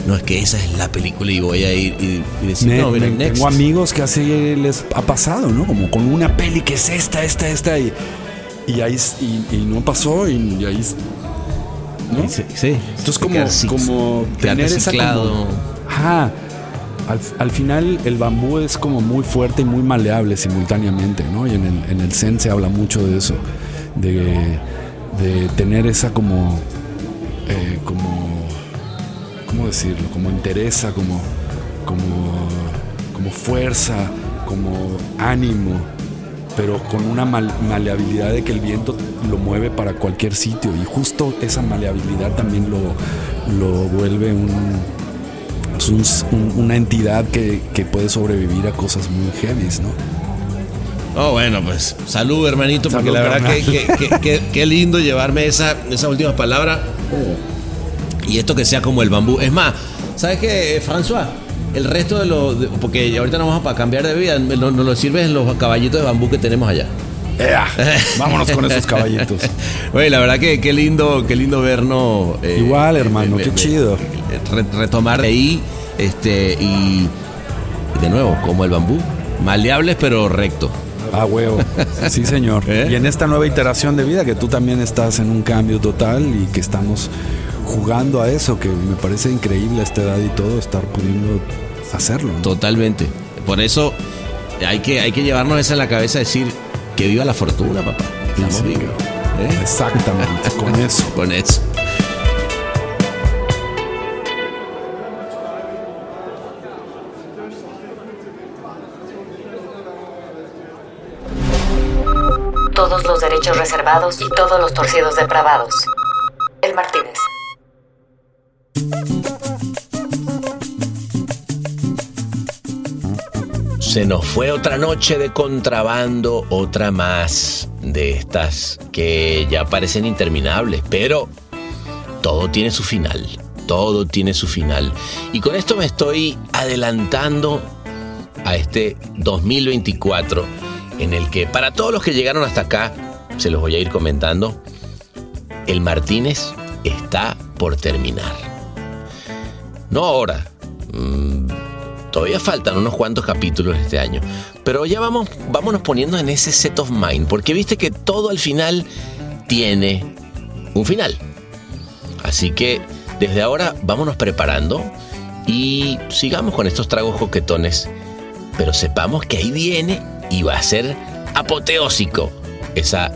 no, es que esa es la película y voy a ir y, y decir, Me- no, mira, next. tengo amigos que así les ha pasado, ¿no? Como con una peli que es esta, esta, esta, y, y ahí y, no pasó, y, ahí. ¿no? Sí, sí. Entonces, como, como tener esa. como- Ajá. Al, al final, el bambú es como muy fuerte y muy maleable simultáneamente, ¿no? Y en el, en el Zen se habla mucho de eso, de, de tener esa como. eh, como. ¿Cómo decirlo? Como entereza, como. como. como fuerza, como ánimo pero con una mal- maleabilidad de que el viento lo mueve para cualquier sitio y justo esa maleabilidad también lo, lo vuelve un, es un- un- una entidad que, que puede sobrevivir a cosas muy heavies, ¿no? Oh, bueno, pues salud, hermanito, porque Salud, la verdad que, que, que- que- qué lindo llevarme esa, esa última palabra. Y esto que sea como el bambú. Es más, ¿sabes qué, François? El resto de los. de- porque ahorita nos vamos para cambiar de vida, nos, nos lo sirves los caballitos de bambú que tenemos allá. ¡Ea! Vámonos con esos caballitos. Oye, la verdad que qué lindo, qué lindo vernos. eh, Igual, eh, hermano, eh, qué eh, chido. Retomar de ahí, este, y de nuevo, como el bambú. Maleables pero recto. Ah, huevo. Sí, señor. ¿Eh? Y en esta nueva iteración de vida, que tú también estás en un cambio total y que estamos jugando a eso, que me parece increíble a esta edad y todo, estar pudiendo hacerlo. Totalmente. Por eso hay que, hay que llevarnos eso en la cabeza, decir que viva la fortuna, papá. Estamos vivos. ¿eh? Exactamente, con eso. Con eso. Reservados y todos los torcidos depravados. El Martínez. Se nos fue otra noche de contrabando, otra más de estas que ya parecen interminables, pero todo tiene su final, todo tiene su final. Y con esto me estoy adelantando a este 2024 en el que para todos los que llegaron hasta acá, se los voy a ir comentando, el Martínez está por terminar. No ahora. mm, Todavía faltan unos cuantos capítulos este año. Pero ya vamos, vámonos poniendo en ese set of mind. Porque viste que todo al final tiene un final. Así que desde ahora vámonos preparando y sigamos con estos tragos coquetones. Pero sepamos que ahí viene y va a ser apoteósico esa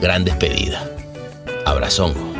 gran despedida. Abrazongo.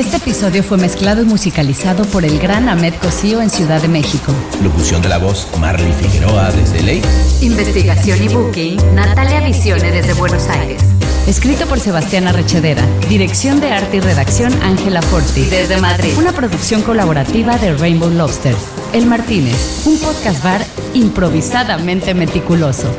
Este episodio fue mezclado y musicalizado por el gran Ahmed Cosío en Ciudad de México. Locución de la voz Marley Figueroa desde Ley. Investigación y booking, Natalia Visione desde Buenos Aires. Escrito por Sebastián Arrechedera. Dirección de arte y redacción Ángela Forti. Desde Madrid. Una producción colaborativa de Rainbow Lobster. El Martínez. Un podcast bar improvisadamente meticuloso.